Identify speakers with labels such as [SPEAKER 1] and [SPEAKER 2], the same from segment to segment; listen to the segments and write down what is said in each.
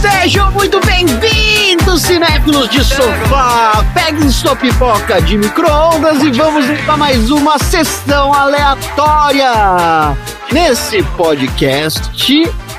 [SPEAKER 1] Sejam muito bem-vindos, cinéfilos de sofá! Peguem sua pipoca de micro-ondas e vamos para mais uma sessão aleatória! Nesse podcast,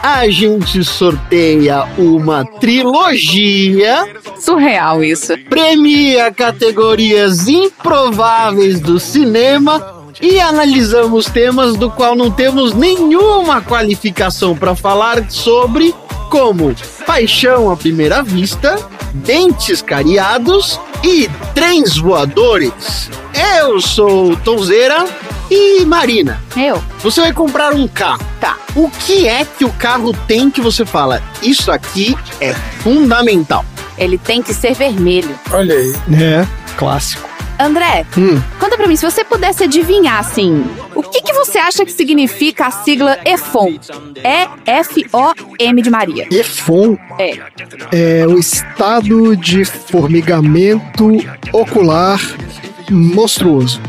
[SPEAKER 1] a gente sorteia uma trilogia,
[SPEAKER 2] Surreal isso.
[SPEAKER 1] premia categorias improváveis do cinema e analisamos temas do qual não temos nenhuma qualificação para falar sobre, como paixão à primeira vista, dentes cariados e trens voadores. Eu sou Tonzeira e Marina.
[SPEAKER 2] Eu?
[SPEAKER 1] Você vai comprar um carro.
[SPEAKER 2] Tá.
[SPEAKER 1] O que é que o carro tem que você fala? Isso aqui é fundamental.
[SPEAKER 2] Ele tem que ser vermelho.
[SPEAKER 3] Olha aí.
[SPEAKER 4] É, clássico.
[SPEAKER 2] André,
[SPEAKER 4] Hum.
[SPEAKER 2] conta pra mim, se você pudesse adivinhar, assim, o que, que você acha que significa a sigla EFOM? E-F-O-M de Maria.
[SPEAKER 4] EFON
[SPEAKER 2] É.
[SPEAKER 4] é o estado de formigamento ocular monstruoso.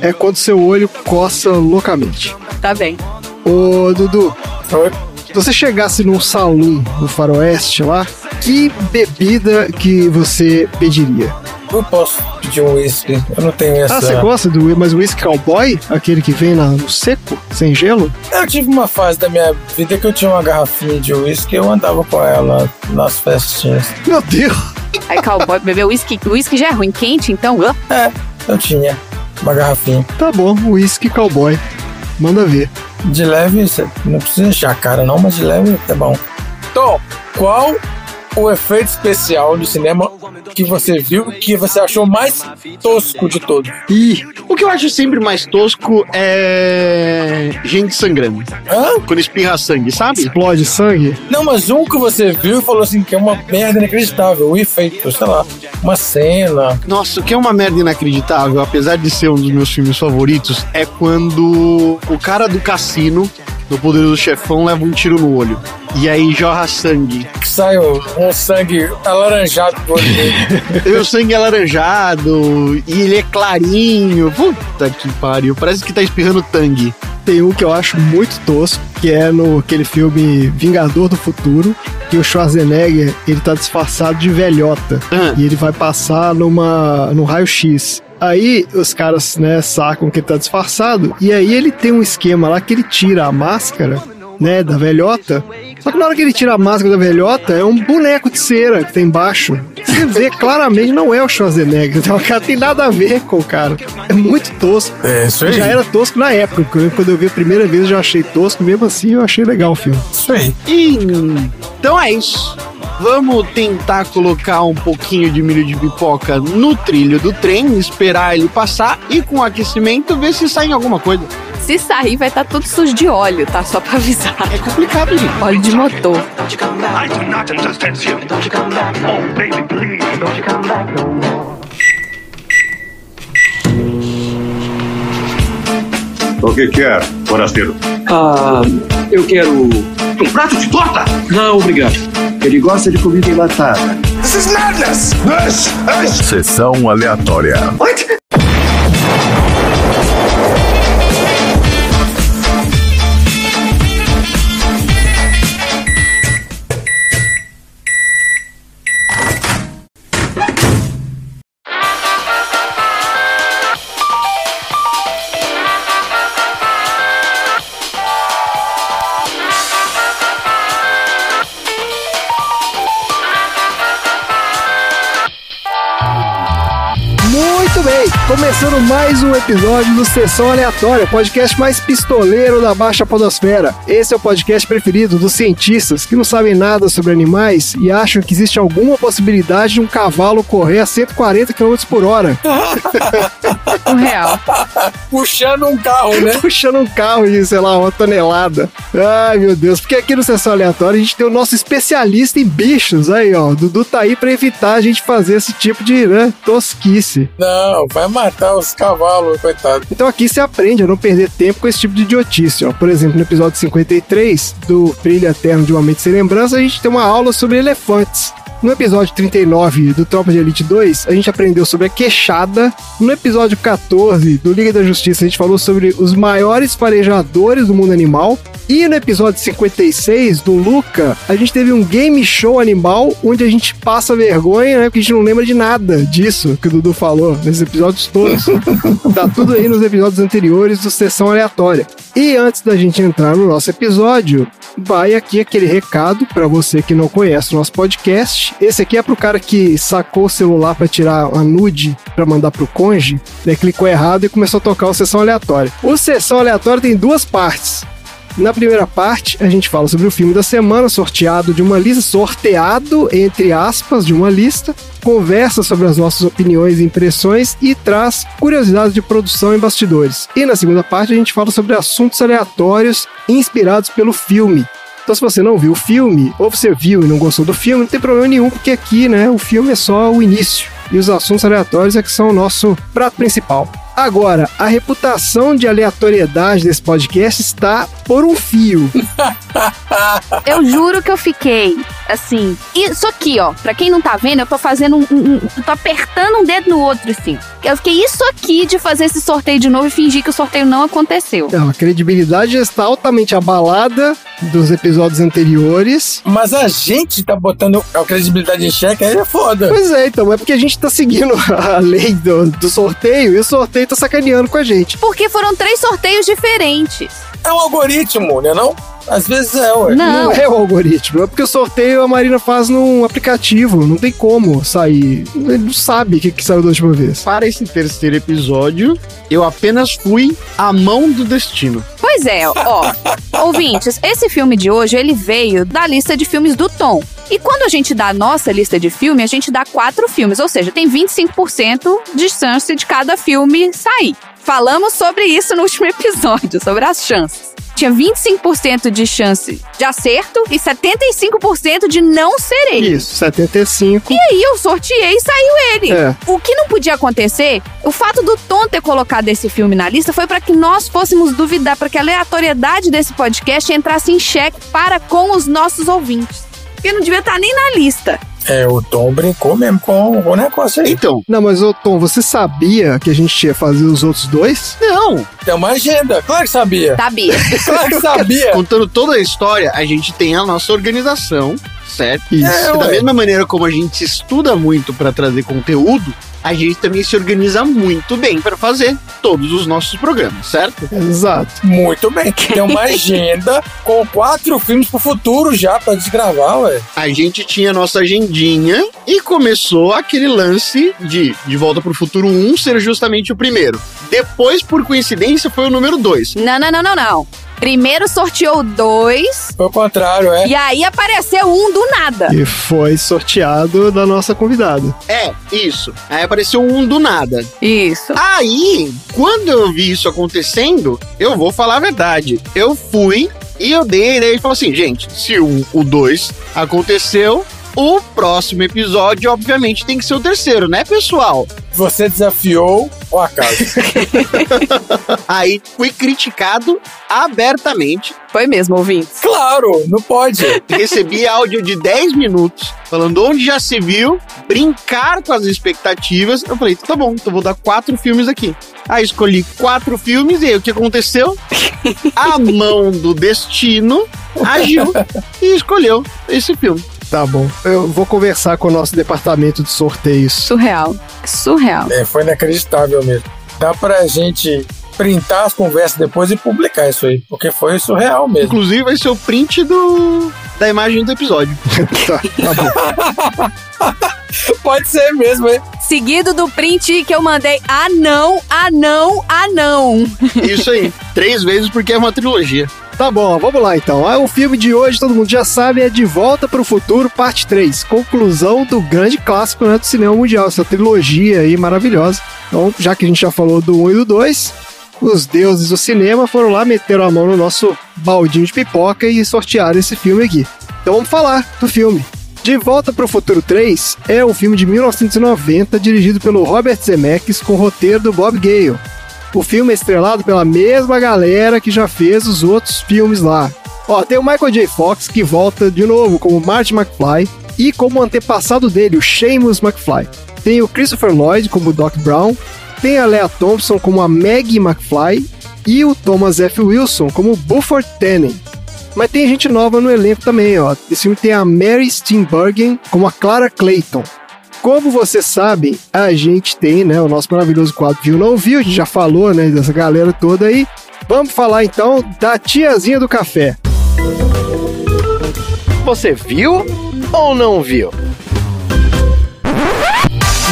[SPEAKER 4] é quando seu olho coça loucamente.
[SPEAKER 2] Tá bem.
[SPEAKER 4] Ô, Dudu,
[SPEAKER 3] Oi.
[SPEAKER 4] Se você chegasse num salão no faroeste lá, que bebida que você pediria?
[SPEAKER 3] Eu posso pedir um whisky. Eu não tenho essa.
[SPEAKER 4] Ah, você gosta do mas o whisky cowboy? Aquele que vem na- no seco, sem gelo?
[SPEAKER 3] Eu tive uma fase da minha vida que eu tinha uma garrafinha de whisky e eu andava com ela nas festinhas.
[SPEAKER 4] Meu Deus!
[SPEAKER 2] Aí, cowboy, beber uísque. Uísque já é ruim quente, então. ah,
[SPEAKER 3] É, eu tinha uma garrafinha.
[SPEAKER 4] Tá bom, whisky cowboy. Manda ver.
[SPEAKER 3] De leve, você não precisa encher a cara não, mas de leve é bom. Tom, qual o efeito especial do cinema que você viu que você achou mais tosco de todos?
[SPEAKER 1] E o que eu acho sempre mais tosco é gente sangrando.
[SPEAKER 3] Hã?
[SPEAKER 1] Quando espirra sangue, sabe?
[SPEAKER 4] Explode sangue?
[SPEAKER 3] Não, mas um que você viu e falou assim que é uma merda inacreditável, o efeito, sei lá, uma cena.
[SPEAKER 1] Nossa, o que é uma merda inacreditável, apesar de ser um dos meus filmes favoritos, é quando o cara do cassino, do Poderoso Chefão, leva um tiro no olho. E aí jorra sangue.
[SPEAKER 3] que sai um, sangue alaranjado do olho dele.
[SPEAKER 1] E o sangue alaranjado, e ele é clarinho. Puta que pariu, parece que tá espirrando tangue.
[SPEAKER 4] Tem um que eu acho muito tosco, que é no aquele filme Vingador do Futuro, que o Schwarzenegger, ele tá disfarçado de velhota.
[SPEAKER 1] Ah.
[SPEAKER 4] E ele vai passar numa no raio-x. Aí os caras, né, sacam que ele tá disfarçado, e aí ele tem um esquema lá que ele tira a máscara, né, da velhota. Só que na hora que ele tira a máscara da velhota, é um boneco de cera que tem embaixo. Você vê claramente não é o Schwarzenegger, então o cara tem nada a ver com o cara. É muito tosco.
[SPEAKER 3] É isso
[SPEAKER 4] Já era tosco na época, quando eu vi a primeira vez eu já achei tosco, mesmo assim eu achei legal o filme.
[SPEAKER 3] Isso aí.
[SPEAKER 1] E, então é isso. Vamos tentar colocar um pouquinho de milho de pipoca no trilho do trem, esperar ele passar e com o aquecimento ver se sai em alguma coisa.
[SPEAKER 2] Se sair, vai estar tudo sujo de óleo, tá? Só pra avisar.
[SPEAKER 1] É complicado, gente.
[SPEAKER 2] Óleo de motor.
[SPEAKER 5] I do not understand you. Oh, baby, please, don't you come back no more.
[SPEAKER 6] O que quer, forasteiro?
[SPEAKER 7] Ah, eu quero.
[SPEAKER 5] Um prato de torta?
[SPEAKER 7] Não, obrigado. Ele gosta de comida enlatada.
[SPEAKER 5] This is madness! This is...
[SPEAKER 6] Sessão aleatória.
[SPEAKER 5] What?
[SPEAKER 4] Começando mais um episódio do Sessão Aleatória, podcast mais pistoleiro da Baixa Podosfera. Esse é o podcast preferido dos cientistas que não sabem nada sobre animais e acham que existe alguma possibilidade de um cavalo correr a 140 km por hora,
[SPEAKER 2] Um real.
[SPEAKER 3] Puxando um carro, né?
[SPEAKER 4] puxando um carro de, sei lá, uma tonelada. Ai, meu Deus, porque aqui no Sessão Aleatória a gente tem o nosso especialista em bichos, aí, ó. O Dudu tá aí pra evitar a gente fazer esse tipo de né, tosquice.
[SPEAKER 3] Não, vai matar os cavalos, coitado.
[SPEAKER 4] Então aqui você aprende a não perder tempo com esse tipo de idiotice. Ó. Por exemplo, no episódio 53 do Brilho Eterno de Uma Mente Sem Lembrança, a gente tem uma aula sobre elefantes. No episódio 39 do Tropa de Elite 2, a gente aprendeu sobre a queixada. No episódio 14 do Liga da Justiça, a gente falou sobre os maiores farejadores do mundo animal. E no episódio 56 do Luca, a gente teve um game show animal onde a gente passa vergonha, né? Porque a gente não lembra de nada disso que o Dudu falou nesses episódios todos. tá tudo aí nos episódios anteriores do Sessão Aleatória. E antes da gente entrar no nosso episódio, vai aqui aquele recado para você que não conhece o nosso podcast. Esse aqui é pro cara que sacou o celular para tirar a nude para mandar pro conge, né? Clicou errado e começou a tocar o Sessão Aleatória. O Sessão Aleatória tem duas partes. Na primeira parte, a gente fala sobre o filme da semana, sorteado de uma lista, sorteado, entre aspas, de uma lista, conversa sobre as nossas opiniões e impressões e traz curiosidades de produção e bastidores. E na segunda parte, a gente fala sobre assuntos aleatórios inspirados pelo filme. Então, se você não viu o filme, ou você viu e não gostou do filme, não tem problema nenhum, porque aqui, né, o filme é só o início. E os assuntos aleatórios é que são o nosso prato principal. Agora, a reputação de aleatoriedade desse podcast está por um fio.
[SPEAKER 2] Eu juro que eu fiquei assim. Isso aqui, ó. Pra quem não tá vendo, eu tô fazendo um. um- um- tô apertando um dedo no outro, assim. Eu fiquei isso aqui de fazer esse sorteio de novo e fingir que o sorteio não aconteceu.
[SPEAKER 4] Então, a credibilidade já está altamente abalada dos episódios anteriores.
[SPEAKER 3] Mas a gente tá botando a credibilidade em xeque, aí é foda.
[SPEAKER 4] Pois é, então, é porque a gente tá seguindo a lei do, do sorteio e o sorteio tá sacaneando com a gente.
[SPEAKER 2] Porque foram três sorteios diferentes.
[SPEAKER 3] É um algoritmo, né não? Às vezes é, ué.
[SPEAKER 2] Não.
[SPEAKER 4] é o algoritmo, é porque o sorteio a Marina faz num aplicativo, não tem como sair. Ele não sabe o que, que saiu da última vez.
[SPEAKER 1] Para esse terceiro episódio, eu apenas fui a mão do destino.
[SPEAKER 2] Pois é, ó. Ouvintes, esse filme de hoje, ele veio da lista de filmes do Tom. E quando a gente dá a nossa lista de filme, a gente dá quatro filmes, ou seja, tem 25% de chance de cada filme sair. Falamos sobre isso no último episódio, sobre as chances. Tinha 25% de chance de acerto e 75% de não ser ele.
[SPEAKER 4] Isso, 75.
[SPEAKER 2] E aí eu sorteei e saiu ele.
[SPEAKER 4] É.
[SPEAKER 2] O que não podia acontecer, o fato do Tom ter colocado esse filme na lista foi para que nós fôssemos duvidar, para que a aleatoriedade desse podcast entrasse em xeque para com os nossos ouvintes. Porque não devia estar nem na lista.
[SPEAKER 3] É, o Tom brincou mesmo com o negócio aí.
[SPEAKER 1] Então,
[SPEAKER 4] Não, mas ô Tom, você sabia que a gente ia fazer os outros dois?
[SPEAKER 1] não.
[SPEAKER 3] Tem uma agenda, claro que sabia.
[SPEAKER 2] Sabia.
[SPEAKER 3] Claro que sabia.
[SPEAKER 1] Contando toda a história, a gente tem a nossa organização, certo?
[SPEAKER 4] Isso.
[SPEAKER 3] É,
[SPEAKER 1] E da mesma maneira como a gente estuda muito para trazer conteúdo, a gente também se organiza muito bem para fazer todos os nossos programas, certo?
[SPEAKER 4] Exato.
[SPEAKER 3] Muito bem. Tem uma agenda com quatro filmes pro futuro já pra desgravar, ué.
[SPEAKER 1] A gente tinha a nossa agendinha e começou aquele lance de De Volta pro Futuro 1 ser justamente o primeiro. Depois, por coincidência, foi o número 2.
[SPEAKER 2] Não, não, não, não, não. Primeiro sorteou dois
[SPEAKER 3] Foi o contrário, é.
[SPEAKER 2] e aí apareceu um do nada.
[SPEAKER 4] E foi sorteado da nossa convidada.
[SPEAKER 1] É, isso. Aí apareceu um do nada.
[SPEAKER 2] Isso.
[SPEAKER 1] Aí, quando eu vi isso acontecendo, eu vou falar a verdade. Eu fui e eu dei a ideia e falei assim, gente, se o 2 aconteceu, o próximo episódio, obviamente, tem que ser o terceiro, né, pessoal?
[SPEAKER 3] Você desafiou o acaso.
[SPEAKER 1] Aí fui criticado abertamente.
[SPEAKER 2] Foi mesmo, ouvintes.
[SPEAKER 3] claro, não pode.
[SPEAKER 1] Recebi áudio de 10 minutos falando onde já se viu, brincar com as expectativas. Eu falei, tá bom, então vou dar quatro filmes aqui. Aí escolhi quatro filmes e aí o que aconteceu? A mão do destino agiu e escolheu esse filme.
[SPEAKER 4] Tá bom. Eu vou conversar com o nosso departamento de sorteios.
[SPEAKER 2] Surreal. Surreal.
[SPEAKER 3] É, foi inacreditável mesmo. Dá pra gente printar as conversas depois e publicar isso aí, porque foi surreal mesmo.
[SPEAKER 1] Inclusive vai ser o print do da imagem do episódio.
[SPEAKER 4] tá, tá bom.
[SPEAKER 3] Pode ser mesmo, hein?
[SPEAKER 2] Seguido do print que eu mandei. Ah, não, ah, não, ah, não.
[SPEAKER 1] Isso aí. Três vezes porque é uma trilogia.
[SPEAKER 4] Tá bom, vamos lá então. Ah, o filme de hoje, todo mundo já sabe, é De Volta para o Futuro, parte 3. Conclusão do grande clássico né, do cinema mundial, essa trilogia aí maravilhosa. Então, já que a gente já falou do 1 e do 2, os deuses do cinema foram lá, meteram a mão no nosso baldinho de pipoca e sortearam esse filme aqui. Então vamos falar do filme. De Volta para o Futuro 3 é um filme de 1990 dirigido pelo Robert Zemeckis com roteiro do Bob Gale. O filme é estrelado pela mesma galera que já fez os outros filmes lá. Ó, tem o Michael J. Fox que volta de novo como Marty McFly, e como antepassado dele, o Seamus McFly. Tem o Christopher Lloyd como Doc Brown, tem a Lea Thompson como a Maggie McFly e o Thomas F. Wilson como Buford Tannen. Mas tem gente nova no elenco também, ó. Esse filme tem a Mary Steenburgen como a Clara Clayton. Como vocês sabem, a gente tem, né, o nosso maravilhoso quadro Viu Não Viu, a gente já falou, né, dessa galera toda aí. Vamos falar então da tiazinha do café.
[SPEAKER 1] Você viu ou não viu?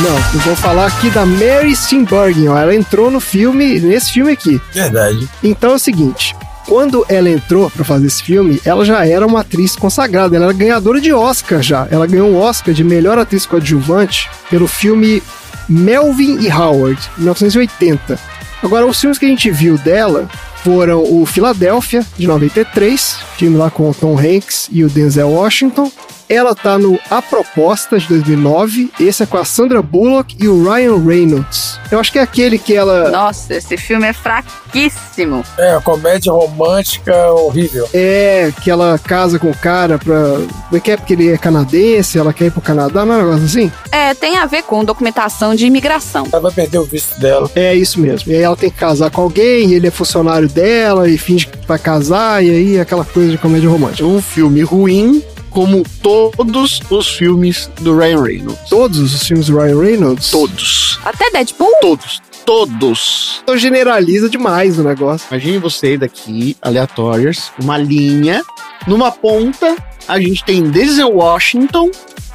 [SPEAKER 4] Não, eu vou falar aqui da Mary Steenburgen, ó. Ela entrou no filme, nesse filme aqui.
[SPEAKER 3] Verdade.
[SPEAKER 4] Então é o seguinte, quando ela entrou pra fazer esse filme, ela já era uma atriz consagrada, ela era ganhadora de Oscar já. Ela ganhou um Oscar de melhor atriz coadjuvante pelo filme Melvin e Howard, 1980. Agora, os filmes que a gente viu dela foram o Philadelphia, de 93, filme lá com o Tom Hanks e o Denzel Washington. Ela tá no A Proposta, de 2009. Esse é com a Sandra Bullock e o Ryan Reynolds. Eu acho que é aquele que ela...
[SPEAKER 2] Nossa, esse filme é fraquíssimo.
[SPEAKER 3] É, uma comédia romântica horrível.
[SPEAKER 4] É, que ela casa com o cara pra. Como é que é? Porque ele é canadense, ela quer ir pro Canadá, não é um negócio assim?
[SPEAKER 2] É, tem a ver com documentação de imigração.
[SPEAKER 3] Ela vai perder o visto dela.
[SPEAKER 4] É isso mesmo. E aí ela tem que casar com alguém, e ele é funcionário dela, e finge que vai casar, e aí aquela coisa de comédia romântica.
[SPEAKER 1] Um filme ruim, como todos os filmes do Ryan Reynolds.
[SPEAKER 4] Todos os filmes do Ryan Reynolds.
[SPEAKER 1] Todos.
[SPEAKER 2] Até Deadpool?
[SPEAKER 1] Todos. Todos.
[SPEAKER 4] Então generaliza demais o negócio.
[SPEAKER 1] Imagine você daqui, aleatórias, uma linha. Numa ponta, a gente tem Denzel Washington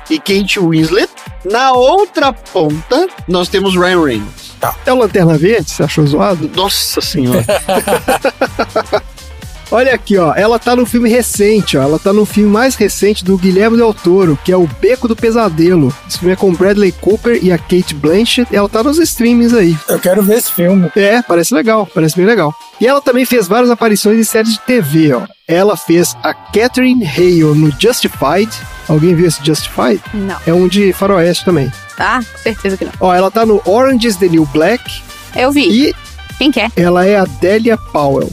[SPEAKER 1] e Kate Winslet. Na outra ponta, nós temos Ryan Reynolds.
[SPEAKER 4] É o Lanterna Verde? Você achou zoado?
[SPEAKER 1] Nossa senhora.
[SPEAKER 4] Olha aqui, ó. Ela tá no filme recente, ó. Ela tá no filme mais recente do Guilherme Del Toro, que é O Beco do Pesadelo. Esse filme é com Bradley Cooper e a Kate Blanchett. E ela tá nos streamings aí.
[SPEAKER 3] Eu quero ver esse filme.
[SPEAKER 4] É, parece legal, parece bem legal. E ela também fez várias aparições em séries de TV, ó. Ela fez a Catherine Hale no Justified. Alguém viu esse Justified?
[SPEAKER 2] Não.
[SPEAKER 4] É um de faroeste também.
[SPEAKER 2] Tá? Com certeza que não.
[SPEAKER 4] Ó, ela tá no Orange is the New Black
[SPEAKER 2] Eu vi.
[SPEAKER 4] e
[SPEAKER 2] Quem quer?
[SPEAKER 4] ela é a Delia Powell.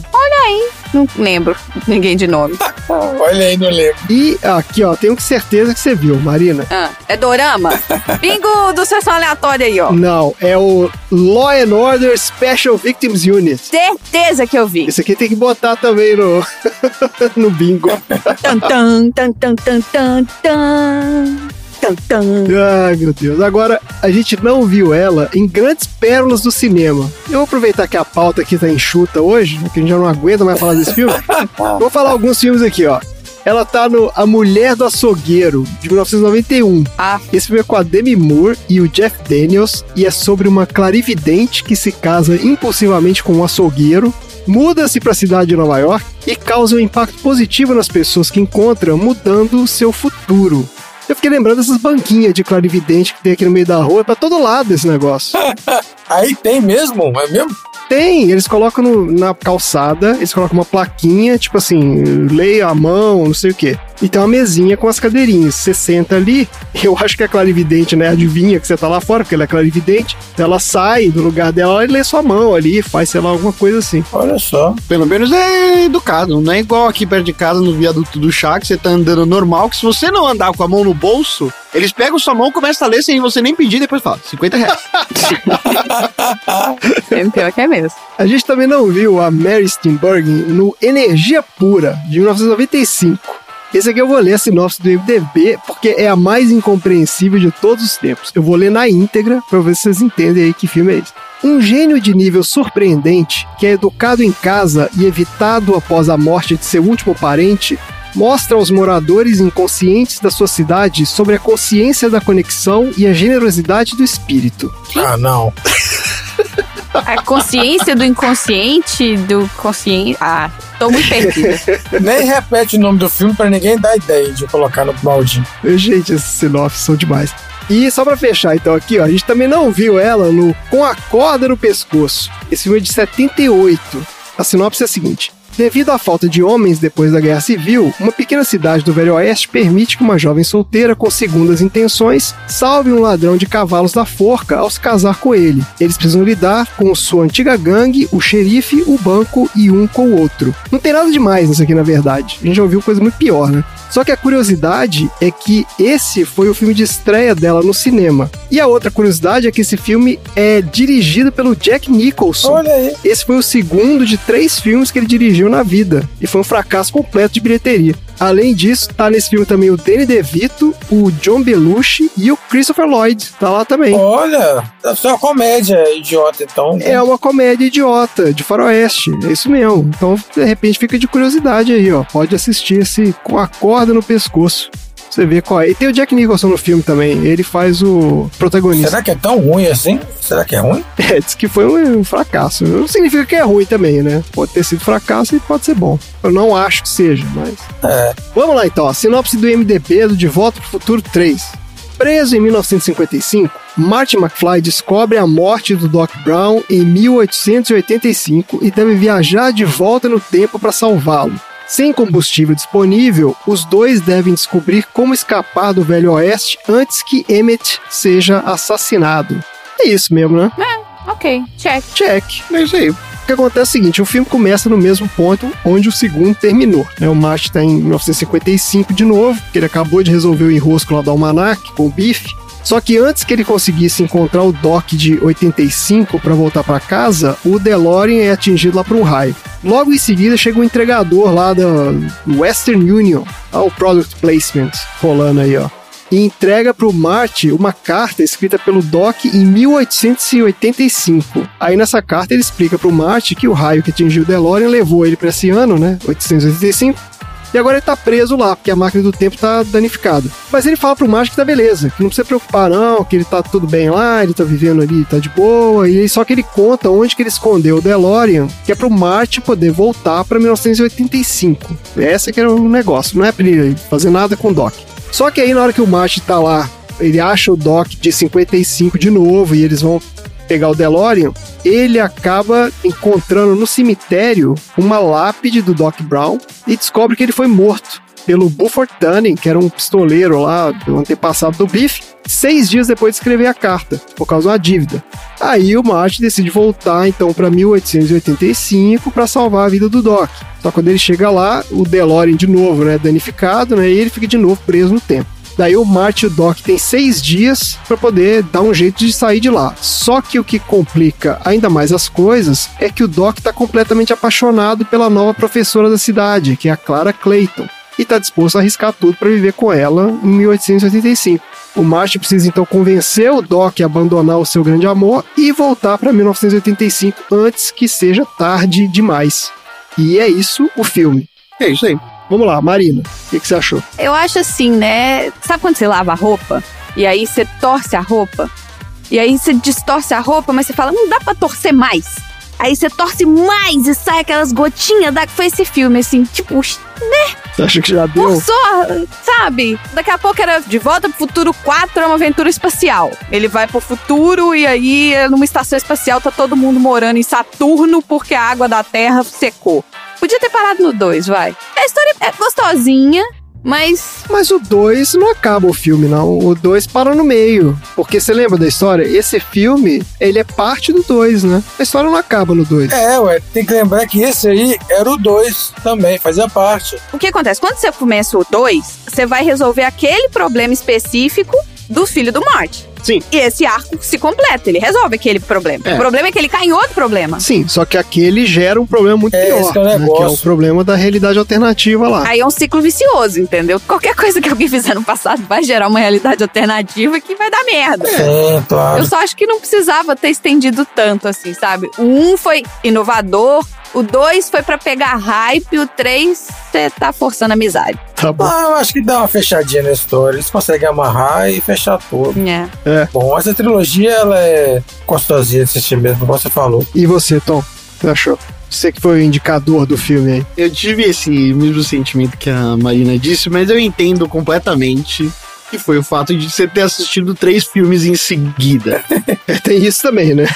[SPEAKER 2] Não lembro ninguém de nome.
[SPEAKER 3] Olha aí, não lembro.
[SPEAKER 4] E aqui, ó, tenho certeza que você viu, Marina.
[SPEAKER 2] Ah, é Dorama? Bingo do sessão aleatória aí, ó.
[SPEAKER 4] Não, é o Law and Order Special Victims Unit.
[SPEAKER 2] Certeza que eu vi.
[SPEAKER 4] Esse aqui tem que botar também no, no bingo.
[SPEAKER 2] Tan, tan, tan, tan, tan, tan, tan. Tan, tan.
[SPEAKER 4] Ai, meu Deus. Agora, a gente não viu ela em grandes pérolas do cinema. Eu vou aproveitar que a pauta aqui tá enxuta hoje, que a gente já não aguenta mais falar desse filme. vou falar alguns filmes aqui, ó. Ela tá no A Mulher do Açougueiro, de 1991.
[SPEAKER 2] Ah,
[SPEAKER 4] Esse filme é com a Demi Moore e o Jeff Daniels e é sobre uma clarividente que se casa impulsivamente com um açougueiro, muda-se para a cidade de Nova York e causa um impacto positivo nas pessoas que encontra, mudando o seu futuro. Eu fiquei lembrando dessas banquinhas de clarividente que tem aqui no meio da rua, é pra todo lado esse negócio.
[SPEAKER 3] Aí tem mesmo? É mesmo?
[SPEAKER 4] Tem, eles colocam no- na calçada, eles colocam uma plaquinha, tipo assim, leia a mão, não sei o quê. E tem uma mesinha com as cadeirinhas. Você senta ali, eu acho que a clarividente, né? Adivinha que você tá lá fora, porque ela é clarividente. Ela sai do lugar dela e lê sua mão ali, faz, sei lá, alguma coisa assim.
[SPEAKER 3] Olha só.
[SPEAKER 1] Pelo menos é educado. Não é igual aqui perto de casa, no viaduto do chá, que você tá andando normal, que se você não andar com a mão no bolso, eles pegam sua mão, começam a ler sem você nem pedir, depois fala, 50 reais.
[SPEAKER 2] é pior que é mesmo.
[SPEAKER 4] A gente também não viu a Mary Steenburgen no Energia Pura, de 1995. Esse aqui eu vou ler a sinopse do MDB, porque é a mais incompreensível de todos os tempos. Eu vou ler na íntegra para ver se vocês entendem aí que filme é esse. Um gênio de nível surpreendente, que é educado em casa e evitado após a morte de seu último parente, mostra aos moradores inconscientes da sua cidade sobre a consciência da conexão e a generosidade do espírito.
[SPEAKER 3] Ah, não.
[SPEAKER 2] A consciência do inconsciente, do consciente. Ah, tô muito perdida.
[SPEAKER 3] Nem repete o nome do filme pra ninguém dar ideia de colocar no baldinho.
[SPEAKER 4] Gente, esses sinopses são demais. E só pra fechar, então, aqui, ó, a gente também não viu ela no Com a Corda no Pescoço. Esse filme é de 78. A sinopse é a seguinte: Devido à falta de homens depois da Guerra Civil, uma pequena cidade do Velho Oeste permite que uma jovem solteira com segundas intenções salve um ladrão de cavalos da forca ao se casar com ele. Eles precisam lidar com sua antiga gangue, o xerife, o banco e um com o outro. Não tem nada demais nisso aqui, na verdade. A gente já ouviu coisa muito pior, né? Só que a curiosidade é que esse foi o filme de estreia dela no cinema. E a outra curiosidade é que esse filme é dirigido pelo Jack Nicholson.
[SPEAKER 3] Olha aí.
[SPEAKER 4] Esse foi o segundo de três filmes que ele dirigiu na vida. E foi um fracasso completo de bilheteria. Além disso, tá nesse filme também o Danny DeVito, o John Belushi e o Christopher Lloyd. Tá lá também.
[SPEAKER 3] Olha, ser uma comédia idiota, então.
[SPEAKER 4] É uma comédia idiota, de faroeste. É isso mesmo. Então, de repente, fica de curiosidade aí, ó. Pode assistir esse com a corda no pescoço. Você vê qual é. E tem o Jack Nicholson no filme também. Ele faz o protagonista.
[SPEAKER 3] Será que é tão ruim assim? Será que é ruim?
[SPEAKER 4] É, diz que foi um, um fracasso. Não significa que é ruim também, né? Pode ter sido fracasso e pode ser bom. Eu não acho que seja, mas.
[SPEAKER 3] É.
[SPEAKER 4] Vamos lá então. A sinopse do MDB do De Volta pro Futuro 3. Preso em 1955, Marty McFly descobre a morte do Doc Brown em 1885 e deve viajar de volta no tempo para salvá-lo. Sem combustível disponível, os dois devem descobrir como escapar do Velho Oeste antes que Emmett seja assassinado. É isso mesmo, né?
[SPEAKER 2] Ok, check.
[SPEAKER 4] Check. É isso aí. O que acontece é o seguinte, o filme começa no mesmo ponto onde o segundo terminou. Né? O Marty está em 1955 de novo, que ele acabou de resolver o enrosco lá do Almanac com o Biff. Só que antes que ele conseguisse encontrar o Doc de 85 para voltar para casa, o DeLorean é atingido lá por um raio. Logo em seguida chega um entregador lá da Western Union, ó, o Product Placement rolando aí, ó. E entrega pro Marty uma carta escrita pelo Doc em 1885. Aí nessa carta ele explica pro Marty que o raio que atingiu o DeLorean levou ele para esse ano, né, 885, e agora ele tá preso lá, porque a máquina do tempo tá danificada. Mas ele fala pro Marty que tá beleza, que não precisa preocupar não, que ele tá tudo bem lá, ele tá vivendo ali, tá de boa. E só que ele conta onde que ele escondeu o DeLorean, que é pro Marty poder voltar pra 1985. Esse que era o negócio, não é pra ele fazer nada com o Doc. Só que aí na hora que o Marty tá lá, ele acha o Doc de 55 de novo e eles vão pegar o DeLorean, ele acaba encontrando no cemitério uma lápide do Doc Brown e descobre que ele foi morto pelo Buford Dunning, que era um pistoleiro lá do antepassado do Biff, seis dias depois de escrever a carta, por causa de uma dívida. Aí o Marty decide voltar então para 1885 para salvar a vida do Doc. Só quando ele chega lá, o DeLorean de novo, né, danificado, né, e ele fica de novo preso no tempo. Daí o Marty e o Doc tem seis dias para poder dar um jeito de sair de lá. Só que o que complica ainda mais as coisas é que o Doc está completamente apaixonado pela nova professora da cidade, que é a Clara Clayton, e está disposto a arriscar tudo para viver com ela em 1885. O Marty precisa então convencer o Doc a abandonar o seu grande amor e voltar para 1985 antes que seja tarde demais. E é isso o filme. É isso aí. Vamos lá, Marina, o que, que você achou?
[SPEAKER 2] Eu acho assim, né? Sabe quando você lava a roupa? E aí você torce a roupa? E aí você distorce a roupa, mas você fala, não dá pra torcer mais. Aí você torce mais e sai aquelas gotinhas da foi esse filme, assim, tipo, né?
[SPEAKER 4] Você acha que já deu?
[SPEAKER 2] Forçou, sabe? Daqui a pouco era De Volta pro Futuro 4 é uma aventura espacial. Ele vai pro futuro e aí, numa estação espacial, tá todo mundo morando em Saturno porque a água da Terra secou. Podia ter parado no 2, vai. A história é gostosinha, mas.
[SPEAKER 4] Mas o 2 não acaba o filme, não. O 2 para no meio. Porque você lembra da história? Esse filme, ele é parte do 2, né? A história não acaba no 2.
[SPEAKER 3] É, ué, tem que lembrar que esse aí era o 2 também, fazia parte.
[SPEAKER 2] O que acontece? Quando você começa o 2, você vai resolver aquele problema específico do filho do Marty.
[SPEAKER 4] Sim.
[SPEAKER 2] E esse arco se completa, ele resolve aquele problema.
[SPEAKER 4] É.
[SPEAKER 2] O problema é que ele cai em outro problema.
[SPEAKER 4] Sim, só que aquele gera um problema muito
[SPEAKER 3] É,
[SPEAKER 4] pior.
[SPEAKER 3] esse que é o
[SPEAKER 4] né? Que é o problema da realidade alternativa lá.
[SPEAKER 2] Aí é um ciclo vicioso, entendeu? Qualquer coisa que alguém fizer no passado vai gerar uma realidade alternativa que vai dar merda.
[SPEAKER 3] Sim, claro.
[SPEAKER 2] Eu só acho que não precisava ter estendido tanto assim, sabe? Um foi inovador, o dois foi pra pegar hype, o três você tá forçando amizade.
[SPEAKER 4] Tá bom.
[SPEAKER 3] Ah, eu acho que dá uma fechadinha na história. Eles conseguem amarrar e fechar tudo.
[SPEAKER 2] É.
[SPEAKER 3] Bom, essa trilogia, ela é gostosinha de assistir mesmo, como você falou.
[SPEAKER 4] E você, Tom? Você achou? Você que foi o indicador do filme aí.
[SPEAKER 1] Eu tive esse mesmo sentimento que a Marina disse, mas eu entendo completamente que foi o fato de você ter assistido três filmes em seguida.
[SPEAKER 4] É, Tem isso também, né?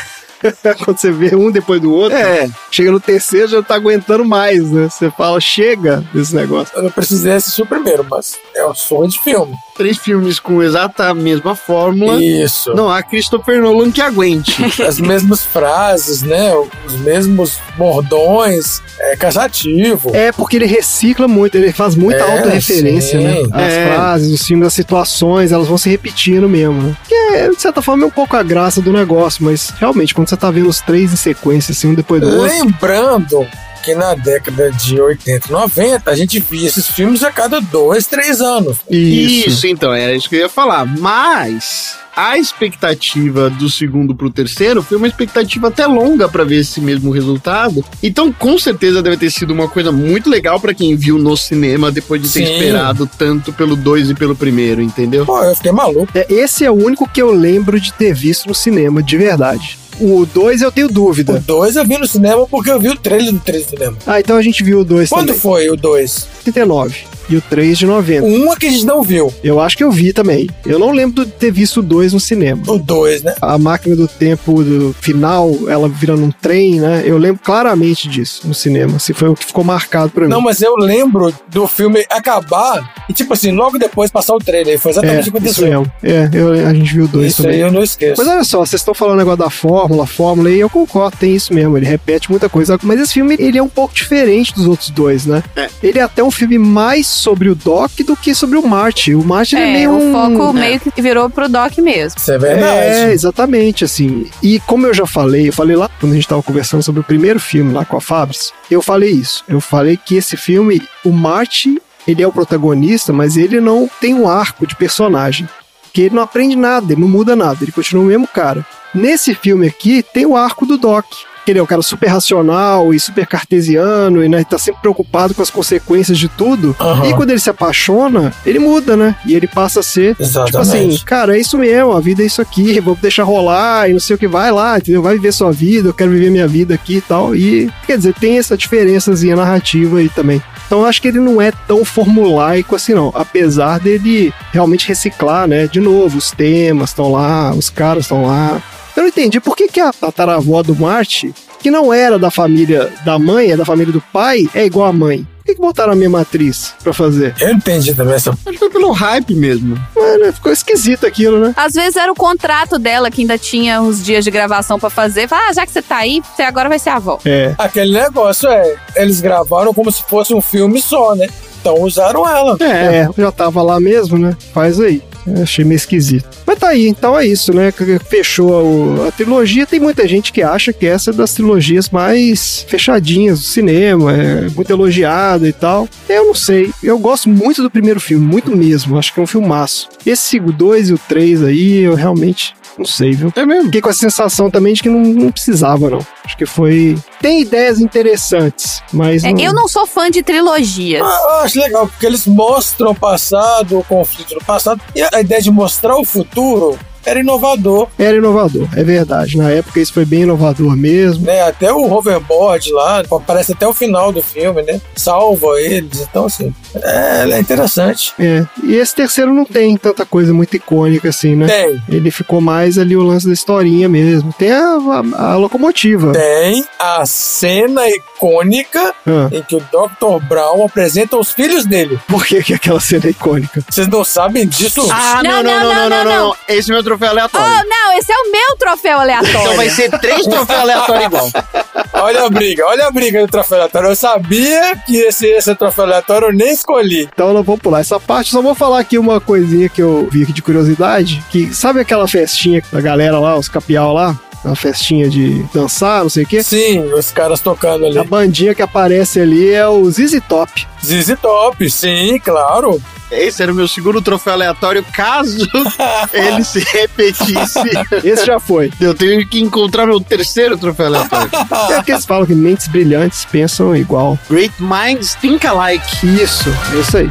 [SPEAKER 4] Quando você vê um depois do outro,
[SPEAKER 1] É,
[SPEAKER 4] chega no terceiro já não tá aguentando mais, né? Você fala, chega desse negócio.
[SPEAKER 3] Eu não precisei assistir o primeiro, mas é um sonho de filme.
[SPEAKER 1] três filmes com exata mesma fórmula.
[SPEAKER 3] Isso.
[SPEAKER 1] Não há Christopher Nolan que aguente.
[SPEAKER 3] As mesmas frases, né? Os mesmos bordões. É cansativo.
[SPEAKER 4] É porque ele recicla muito, ele faz muita
[SPEAKER 3] É,
[SPEAKER 4] autorreferência,
[SPEAKER 3] sim.
[SPEAKER 4] né? As
[SPEAKER 1] É.
[SPEAKER 4] frases, os filmes, as situações, elas vão se repetindo mesmo. Que é, de certa forma, é um pouco a graça do negócio, mas realmente, quando você tá vendo os três em sequência, assim, um depois do outro.
[SPEAKER 3] Lembrando que na década de 80 e 90 a gente via esses filmes a cada dois, três anos.
[SPEAKER 1] Isso. então, era isso que eu ia falar. Mas a expectativa do segundo pro terceiro foi uma expectativa até longa pra ver esse mesmo resultado. Então, com certeza deve ter sido uma coisa muito legal pra quem viu no cinema depois de ter
[SPEAKER 3] Sim.
[SPEAKER 1] esperado tanto pelo dois e pelo primeiro, entendeu?
[SPEAKER 3] Pô, eu fiquei maluco.
[SPEAKER 4] É, esse é o único que eu lembro de ter visto no cinema, de verdade. O 2 eu tenho
[SPEAKER 3] O
[SPEAKER 4] dúvida.
[SPEAKER 3] 2 eu vi no cinema porque eu vi o trailer do 3 no cinema.
[SPEAKER 4] Ah, então a gente viu o 2
[SPEAKER 3] Quando
[SPEAKER 4] também.
[SPEAKER 3] foi o 2?
[SPEAKER 4] 39. E o 3 de 90.
[SPEAKER 3] O 1 é que a gente não viu.
[SPEAKER 4] Eu acho que eu vi também. Eu não lembro de ter visto o 2 no cinema.
[SPEAKER 3] O 2, né?
[SPEAKER 4] A máquina do tempo do final, ela virando um trem, né? Eu lembro claramente disso no cinema. Se foi o que ficou marcado pra mim.
[SPEAKER 3] Não, mas eu lembro do filme acabar e, tipo assim, logo depois passar o trailer. Foi
[SPEAKER 4] é,
[SPEAKER 3] exatamente o que
[SPEAKER 4] isso
[SPEAKER 3] aconteceu.
[SPEAKER 4] mesmo. É, eu- a gente viu o 2
[SPEAKER 3] Isso
[SPEAKER 4] também.
[SPEAKER 3] aí eu não esqueço.
[SPEAKER 4] Mas olha só, vocês estão falando negócio da fórmula, fórmula, e eu concordo, tem isso mesmo, ele repete muita coisa. Mas esse filme, ele é um pouco diferente dos outros dois, né?
[SPEAKER 1] É.
[SPEAKER 4] Ele é até um filme mais sobre o Doc do que sobre o Marty. O Marty ele é
[SPEAKER 2] É,
[SPEAKER 4] meio
[SPEAKER 2] o
[SPEAKER 4] um...
[SPEAKER 2] foco meio que virou pro Doc mesmo.
[SPEAKER 3] Isso é
[SPEAKER 4] É,
[SPEAKER 3] verdade.
[SPEAKER 4] exatamente, assim. E como eu já falei, eu falei lá quando a gente tava conversando sobre o primeiro filme lá com a Fabris, eu falei isso. Eu falei que esse filme, o Marty, ele é o protagonista, mas ele não tem um arco de personagem. Que ele não aprende nada, ele não muda nada, ele continua o mesmo cara. Nesse filme aqui, tem o arco do Doc. Que ele é um cara super racional e super cartesiano e né, tá sempre preocupado com as consequências de tudo.
[SPEAKER 3] Aham.
[SPEAKER 4] E quando ele se apaixona, ele muda, né? E ele passa a ser Tipo
[SPEAKER 3] Exatamente.
[SPEAKER 4] assim, cara, é isso mesmo, a vida é isso aqui, vamos deixar rolar e não sei o que, vai lá, entendeu? Vai viver sua vida, eu quero viver minha vida aqui e tal. E, quer dizer, tem essa diferençazinha narrativa aí também. Então eu acho que ele não é tão formulaico assim, não. Apesar dele realmente reciclar, né? De novo, os temas estão lá, os caras estão lá. Eu não entendi por que, que a tataravó do Marte, que não era da família da mãe, é da família do pai, é igual a mãe. Por que, que botaram a mesma atriz pra fazer?
[SPEAKER 3] Eu entendi também essa.
[SPEAKER 1] Acho que foi pelo hype mesmo.
[SPEAKER 4] Mano, ficou esquisito aquilo, né?
[SPEAKER 2] Às vezes era o contrato dela que ainda tinha uns dias de gravação pra fazer. Fala, ah, já que você tá aí, você agora vai ser a avó.
[SPEAKER 4] É.
[SPEAKER 3] Aquele negócio é, eles gravaram como se fosse um filme só, né? Então usaram ela.
[SPEAKER 1] É.
[SPEAKER 4] É, já tava lá mesmo, né? Faz aí. Achei meio esquisito. Mas tá aí, então é isso, né? Fechou o- a trilogia. Tem muita gente que acha que essa é das trilogias mais fechadinhas do cinema, é muito elogiada e tal. Eu não sei. Eu gosto muito do primeiro filme, muito mesmo. Acho que é um filmaço. Esse 2 e o 3 aí, eu realmente não sei, viu?
[SPEAKER 1] É mesmo.
[SPEAKER 4] Fiquei com a sensação também de que não, não precisava, não. Acho que foi. Tem ideias interessantes, mas.
[SPEAKER 2] É, eu não sou fã de trilogias.
[SPEAKER 3] Ah, Eu acho legal, porque eles mostram o passado, o conflito do passado, e a ideia de mostrar o futuro era inovador,
[SPEAKER 4] Era inovador, é verdade. Na época isso foi bem inovador mesmo.
[SPEAKER 3] né? Até o hoverboard lá, aparece até o final do filme, né? Salva eles, então assim, é, é interessante.
[SPEAKER 4] É. E esse terceiro não tem tanta coisa muito icônica assim, né?
[SPEAKER 3] Tem,
[SPEAKER 4] Ele ficou mais ali o lance da historinha mesmo. Tem a, a- a locomotiva.
[SPEAKER 3] tem a cena icônica
[SPEAKER 4] Ah,
[SPEAKER 3] em que o Dr. Brown apresenta os filhos dele.
[SPEAKER 4] por que, que aquela cena é icônica?
[SPEAKER 3] Vocês não sabem disso?
[SPEAKER 1] Ah, não, não, não, não, não, não. Esse é meu troféu aleatório.
[SPEAKER 2] Oh, não, esse é o meu troféu aleatório.
[SPEAKER 1] Então vai ser três troféus aleatórios igual.
[SPEAKER 3] Olha a briga, olha a briga do troféu aleatório. Eu sabia que esse, esse troféu aleatório eu nem escolhi.
[SPEAKER 4] Então não vou pular essa parte, só vou falar aqui uma coisinha que eu vi aqui de curiosidade, que sabe aquela festinha da galera lá, os capial lá? Uma festinha de dançar, não sei o quê?
[SPEAKER 3] Sim, os caras tocando ali.
[SPEAKER 4] A bandinha que aparece ali é o ZZ Top.
[SPEAKER 3] ZZ Top, sim, claro.
[SPEAKER 1] Esse era o meu segundo troféu aleatório, caso ele se repetisse.
[SPEAKER 4] Esse já foi.
[SPEAKER 1] Eu tenho que encontrar meu terceiro troféu aleatório.
[SPEAKER 4] É que eles falam que mentes brilhantes pensam igual.
[SPEAKER 1] Great Minds Think Alike.
[SPEAKER 4] Isso, isso aí.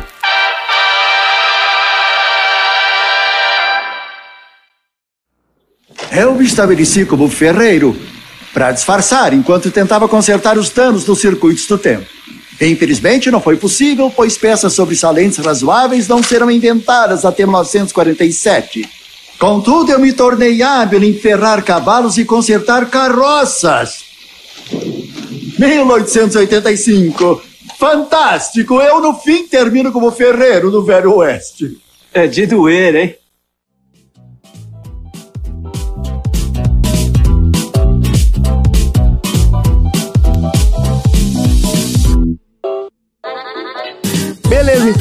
[SPEAKER 8] Eu me estabeleci como ferreiro para disfarçar enquanto tentava consertar os danos nos circuitos do tempo. Infelizmente, não foi possível, pois peças sobressalentes razoáveis não serão inventadas até 1947. Contudo, eu me tornei hábil em ferrar cavalos e consertar carroças. 1885. Fantástico! Eu, no fim, termino como ferreiro do Velho Oeste.
[SPEAKER 7] É de doer, hein?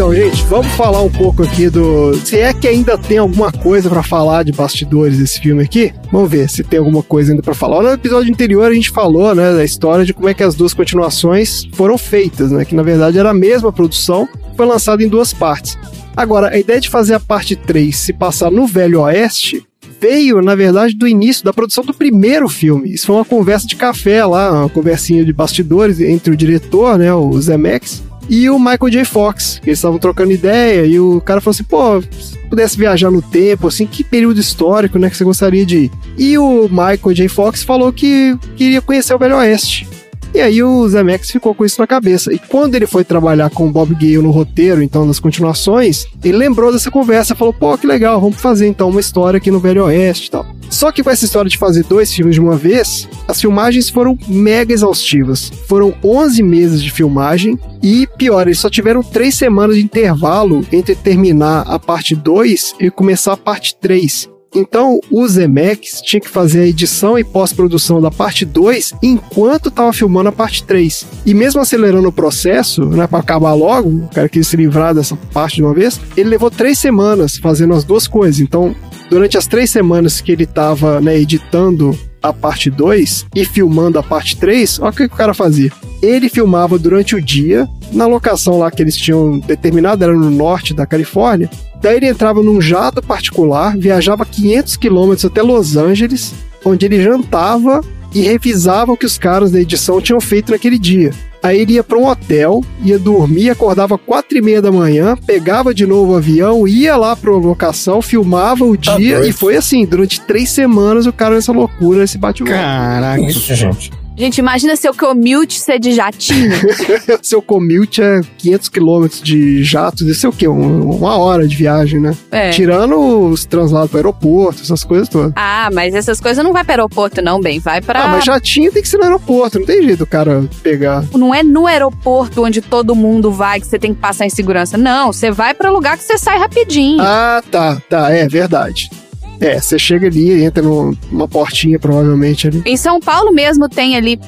[SPEAKER 4] Então, gente, vamos falar um pouco aqui do. Se é que ainda tem alguma coisa pra falar de bastidores desse filme aqui, vamos ver se tem alguma coisa ainda pra falar. No episódio anterior a gente falou, né, da história de como é que as duas continuações foram feitas, né, que na verdade era a mesma produção, foi lançada em duas partes. Agora, a ideia de fazer a parte 3 se passar no Velho Oeste veio, na verdade, do início da produção do primeiro filme. Isso foi uma conversa de café lá, uma conversinha de bastidores entre o diretor, né, o Zemeckis, e o Michael J. Fox, que eles estavam trocando ideia, e o cara falou assim, pô, se pudesse viajar no tempo, assim, que período histórico, né, que você gostaria de ir? E o Michael J. Fox falou que queria conhecer o Velho Oeste. E aí o Zemeckis ficou com isso na cabeça. E quando ele foi trabalhar com o Bob Gale no roteiro, então, das continuações, ele lembrou dessa conversa, falou, pô, que legal, vamos fazer então uma história aqui no Velho Oeste e tal. Só que com essa história de fazer dois filmes de uma vez, as filmagens foram mega exaustivas. Foram 11 meses de filmagem e, pior, eles só tiveram três semanas de intervalo entre terminar a parte 2 e começar a parte 3. Então, o Zemeckis tinha que fazer a edição e pós-produção da parte 2 enquanto estava filmando a parte 3. E mesmo acelerando o processo, né, para acabar logo, o cara quis se livrar dessa parte de uma vez, ele levou três semanas fazendo as duas coisas. Então, durante as três semanas que ele estava né, editando a parte 2 e filmando a parte 3, olha o que, que o cara fazia. Ele filmava durante o dia, na locação lá que eles tinham determinado, era no norte da Califórnia. Daí ele entrava num jato particular, viajava 500 quilômetros até Los Angeles, onde ele jantava e revisava o que os caras da edição tinham feito naquele dia. Aí ele ia para um hotel, ia dormir, acordava quatro e meia da manhã, pegava de novo o avião, ia lá para locação, filmava o
[SPEAKER 3] Tá
[SPEAKER 4] dia
[SPEAKER 3] doido.
[SPEAKER 4] e foi assim, durante três semanas o cara nessa loucura, esse bate o
[SPEAKER 1] Caraca.
[SPEAKER 3] Isso, gente.
[SPEAKER 2] Gente, imagina seu commute ser de jatinho.
[SPEAKER 4] Seu commute é 500 quilômetros de jato, deve ser o quê? Um- uma hora de viagem, né?
[SPEAKER 2] É.
[SPEAKER 4] Tirando os translados para aeroporto, essas coisas todas.
[SPEAKER 2] Ah, mas essas coisas não vai para aeroporto, não, bem. Vai pra.
[SPEAKER 4] Ah, mas jatinho tem que ser no aeroporto, não tem jeito o cara pegar.
[SPEAKER 2] Não é no aeroporto onde todo mundo vai que você tem que passar em segurança. Não, você vai pra lugar que você sai rapidinho.
[SPEAKER 4] Ah, tá, tá, é verdade. É, você chega ali, entra num- numa portinha, provavelmente ali.
[SPEAKER 2] Em São Paulo mesmo tem ali.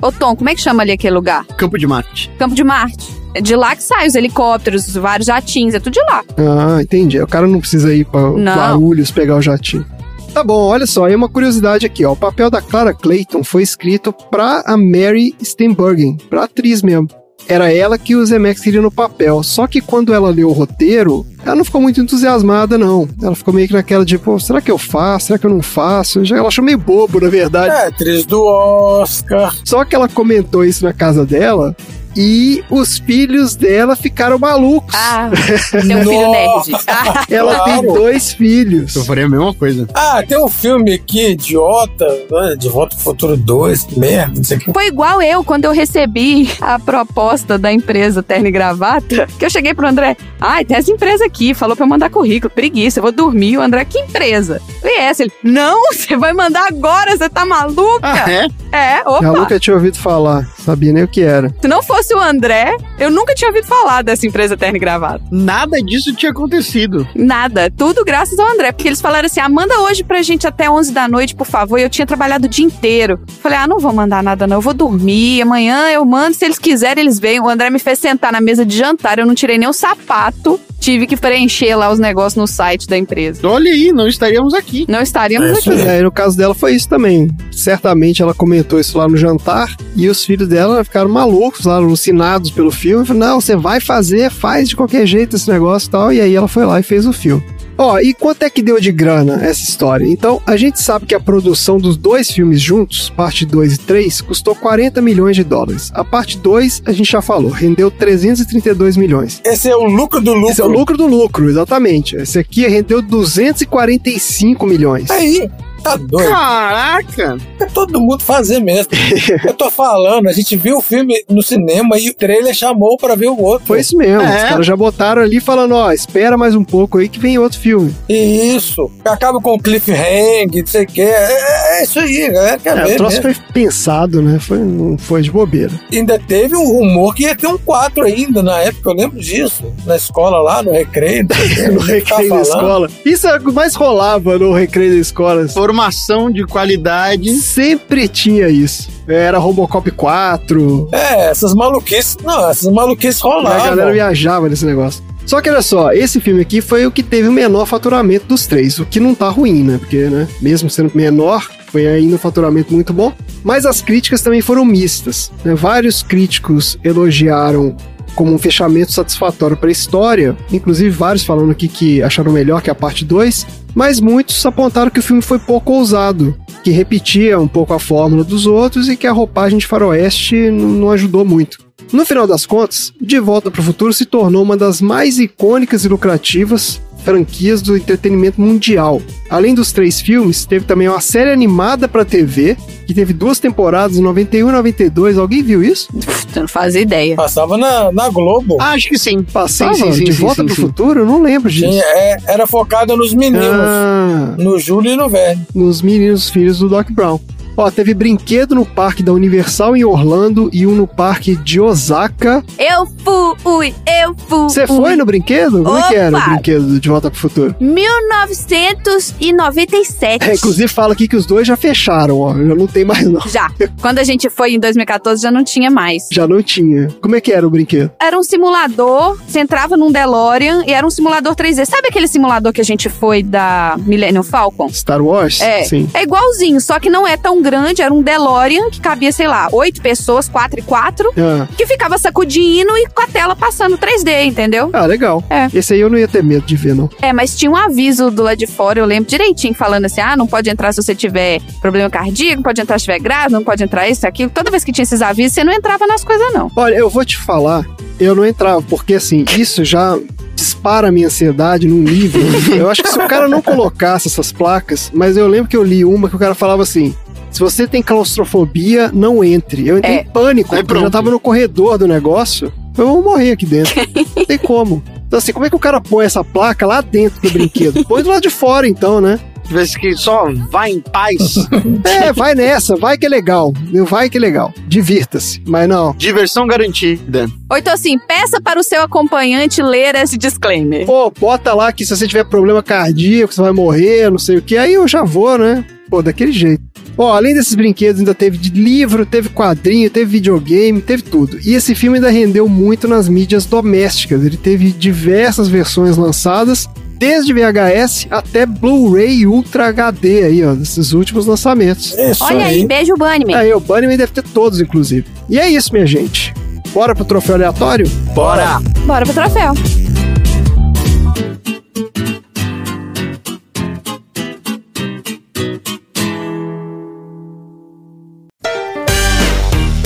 [SPEAKER 2] Ô Tom, como é que chama ali aquele lugar?
[SPEAKER 1] Campo de Marte.
[SPEAKER 2] Campo de Marte. É de lá que saem os helicópteros, vários jatinhos, é tudo de lá.
[SPEAKER 4] Ah, entendi. O cara não precisa ir pra
[SPEAKER 2] Não.
[SPEAKER 4] Guarulhos pegar o jatinho. Tá bom, olha só, aí uma curiosidade aqui, ó. O papel da Clara Clayton foi escrito pra a Mary Steenburgen, pra atriz mesmo. Era ela que o Zemeckis queria no papel. Só que quando ela leu o roteiro, ela não ficou muito entusiasmada, não. Ela ficou meio que naquela de, pô, será que eu faço? Será que eu não faço? Já- Ela achou meio bobo, na verdade.
[SPEAKER 3] É, atriz do Oscar.
[SPEAKER 4] Só que ela comentou isso na casa dela e os filhos dela ficaram malucos.
[SPEAKER 2] Ah, tem um filho nerd. Ah,
[SPEAKER 4] ela tem
[SPEAKER 3] claro.
[SPEAKER 4] dois filhos.
[SPEAKER 1] Eu faria a mesma coisa.
[SPEAKER 3] Ah, tem um filme aqui, idiota, né? De Volta pro Futuro 2, que merda, não sei o que.
[SPEAKER 2] Foi igual eu quando eu recebi a proposta da empresa Terno e Gravata, que eu cheguei pro André, ai, tem essa empresa aqui, falou pra eu mandar currículo, preguiça, eu vou dormir. O André, que empresa? E essa? Ele, não, você vai mandar agora, você tá maluca?
[SPEAKER 1] Ah, é?
[SPEAKER 2] É,
[SPEAKER 4] Eu
[SPEAKER 2] opa.
[SPEAKER 4] nunca tinha ouvido falar, sabia nem o que era.
[SPEAKER 2] Se não fosse o André, eu nunca tinha ouvido falar dessa empresa Terno e Gravata.
[SPEAKER 1] Nada disso tinha acontecido.
[SPEAKER 2] Nada, tudo graças ao André, porque eles falaram assim: ah, manda hoje pra gente até 11 da noite, por favor. E eu tinha trabalhado o dia inteiro. Falei: ah, não vou mandar nada, não, eu vou dormir. Amanhã eu mando, se eles quiserem, eles vêm. O André me fez sentar na mesa de jantar, eu não tirei nem o sapato. Tive que preencher lá os negócios no site da empresa.
[SPEAKER 1] Olha aí, não estaríamos aqui.
[SPEAKER 2] Não estaríamos
[SPEAKER 3] É,
[SPEAKER 2] aqui.
[SPEAKER 3] isso
[SPEAKER 4] É, e no caso dela foi isso também. Certamente ela comentou isso lá no jantar e os filhos dela ficaram malucos lá, alucinados pelo filme. Falaram, não, você vai fazer, faz de qualquer jeito esse negócio e tal. E aí ela foi lá e fez o filme. Ó, e quanto é que deu de grana essa história? Então, a gente sabe que a produção dos dois filmes juntos, parte 2 e 3, custou 40 milhões de dólares. A parte 2, a gente já falou, rendeu 332 milhões.
[SPEAKER 3] Esse é o lucro do lucro.
[SPEAKER 4] Esse é o lucro do lucro, exatamente. Esse aqui rendeu 245 milhões.
[SPEAKER 3] Aí, Tá doido.
[SPEAKER 1] Caraca!
[SPEAKER 3] É todo mundo fazer mesmo. Eu tô falando, a gente viu o filme no cinema e o trailer chamou pra ver o outro.
[SPEAKER 4] Foi isso mesmo.
[SPEAKER 1] É.
[SPEAKER 4] Os caras já botaram ali falando, ó, espera mais um pouco aí que vem outro filme.
[SPEAKER 3] Isso. Acaba com o cliffhanger, não sei o que. É, é isso aí, galera. Quer
[SPEAKER 4] É,
[SPEAKER 3] ver
[SPEAKER 4] o troço
[SPEAKER 3] mesmo.
[SPEAKER 4] foi pensado, né? Foi, não foi de bobeira.
[SPEAKER 3] Ainda teve um rumor que ia ter um 4 ainda na época, eu lembro disso. Na escola lá, no recreio. quê.
[SPEAKER 4] No
[SPEAKER 3] Tá
[SPEAKER 4] recreio da
[SPEAKER 3] falando.
[SPEAKER 4] escola. Isso é o que mais rolava no recreio da escola.
[SPEAKER 1] Formação de qualidade.
[SPEAKER 4] Sempre tinha isso. Era Robocop 4.
[SPEAKER 3] É, essas maluquices. Não, essas maluquices
[SPEAKER 4] E a galera
[SPEAKER 3] rolavam.
[SPEAKER 4] viajava nesse negócio. Só que olha só, esse filme aqui foi o que teve o menor faturamento dos três, o que não tá ruim, né? Porque, né, mesmo sendo menor, foi ainda um faturamento muito bom. Mas as críticas também foram mistas. né? Vários críticos elogiaram como um fechamento satisfatório para a história, inclusive vários falando aqui que acharam melhor que a parte 2, mas muitos apontaram que o filme foi pouco ousado, que repetia um pouco a fórmula dos outros e que a roupagem de faroeste não ajudou muito. No final das contas, De Volta para o Futuro se tornou uma das mais icônicas e lucrativas franquias do entretenimento mundial. Além dos três filmes, teve também uma série animada para TV, que teve duas temporadas, em 91 e 92. Alguém viu isso?
[SPEAKER 2] Eu não fazia ideia.
[SPEAKER 3] Passava na, na Globo.
[SPEAKER 1] Acho que sim.
[SPEAKER 4] Passava
[SPEAKER 1] Sim, sim, sim,
[SPEAKER 4] De
[SPEAKER 1] sim,
[SPEAKER 4] Volta
[SPEAKER 1] sim,
[SPEAKER 4] para o
[SPEAKER 1] sim.
[SPEAKER 4] Futuro? Eu não lembro disso.
[SPEAKER 3] Tinha- é, era focada nos meninos.
[SPEAKER 4] Ah,
[SPEAKER 3] No Júlio e no Verne.
[SPEAKER 4] nos meninos filhos do Doc Brown. Ó, teve brinquedo no parque da Universal em Orlando e um no parque de Osaka.
[SPEAKER 2] Eu fui, eu fui.
[SPEAKER 4] Você foi no brinquedo? Como é que era o
[SPEAKER 2] Opa!
[SPEAKER 4] brinquedo do De Volta para o Futuro?
[SPEAKER 2] 1997.
[SPEAKER 4] É, inclusive fala aqui que os dois já fecharam, ó. Já não tem mais, não.
[SPEAKER 2] Já. Quando a gente foi em 2014, já não tinha mais.
[SPEAKER 4] Já não tinha. Como é que era o brinquedo?
[SPEAKER 2] Era um simulador, você entrava num DeLorean e era um simulador 3D. Sabe aquele simulador que a gente foi da Millennium Falcon?
[SPEAKER 4] Star Wars?
[SPEAKER 2] É.
[SPEAKER 4] Sim.
[SPEAKER 2] É igualzinho, só que não é tão grande. Era um DeLorean que cabia, sei lá, oito pessoas, quatro e quatro,
[SPEAKER 4] Ah.
[SPEAKER 2] que ficava sacudindo e com a tela passando 3D, entendeu?
[SPEAKER 4] Ah, legal.
[SPEAKER 2] É.
[SPEAKER 4] Esse aí eu não ia ter medo de ver, não.
[SPEAKER 2] É, mas tinha um aviso do lado de fora, eu lembro direitinho, falando assim: ah, não pode entrar se você tiver problema cardíaco, não pode entrar se tiver grávida, não pode entrar isso, aquilo. Toda vez que tinha esses avisos, você não entrava nas coisas, não.
[SPEAKER 4] Olha, eu vou te falar, eu não entrava, porque assim, isso já dispara a minha ansiedade num nível. eu acho que se o cara não colocasse essas placas, mas eu lembro que eu li uma que o cara falava assim. Se você tem claustrofobia, não entre. Eu entrei
[SPEAKER 2] É.
[SPEAKER 4] em pânico, eu já tava no corredor do negócio. Eu vou morrer aqui dentro. não tem como. Então, assim, como é que o cara põe essa placa lá dentro do brinquedo? Põe do lado de fora, então, né?
[SPEAKER 1] Tivesse que só vai em paz.
[SPEAKER 4] É, vai nessa, vai que é legal. Vai que é legal. Divirta-se. Mas não.
[SPEAKER 1] Diversão garantida.
[SPEAKER 2] Ou então assim, peça para o seu acompanhante ler esse disclaimer.
[SPEAKER 4] Pô, bota lá que se você tiver problema cardíaco, você vai morrer, não sei o que. Aí eu já vou, né? Pô, daquele jeito. Ó, além desses brinquedos, ainda teve de livro, teve quadrinho, teve videogame, teve tudo. E esse filme ainda rendeu muito nas mídias domésticas. Ele teve diversas versões lançadas, desde VHS até Blu-ray Ultra HD aí, ó, desses últimos lançamentos.
[SPEAKER 3] Isso
[SPEAKER 2] Olha aí, beijo, Bunnyman.
[SPEAKER 4] Aí, o Bunnyman deve ter todos, inclusive. E é isso, minha gente. Bora pro troféu aleatório?
[SPEAKER 1] Bora!
[SPEAKER 2] Bora pro troféu.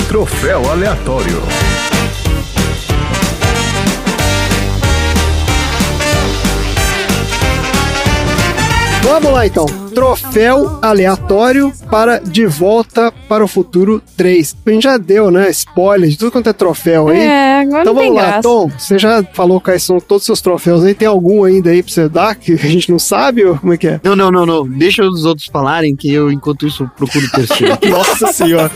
[SPEAKER 6] Troféu aleatório.
[SPEAKER 4] Vamos lá então. Troféu aleatório para De Volta para o Futuro 3. A gente já deu, né? Spoiler de tudo quanto é troféu aí.
[SPEAKER 2] É, agora
[SPEAKER 4] Então
[SPEAKER 2] não tem
[SPEAKER 4] vamos lá,
[SPEAKER 2] graça.
[SPEAKER 4] Tom. Você já falou quais são todos os seus troféus aí? Tem algum ainda aí pra você dar que a gente não sabe? Ou como é que é?
[SPEAKER 1] Não, não, não, não. Deixa os outros falarem que eu, enquanto isso, procuro o terceiro.
[SPEAKER 4] Nossa senhora.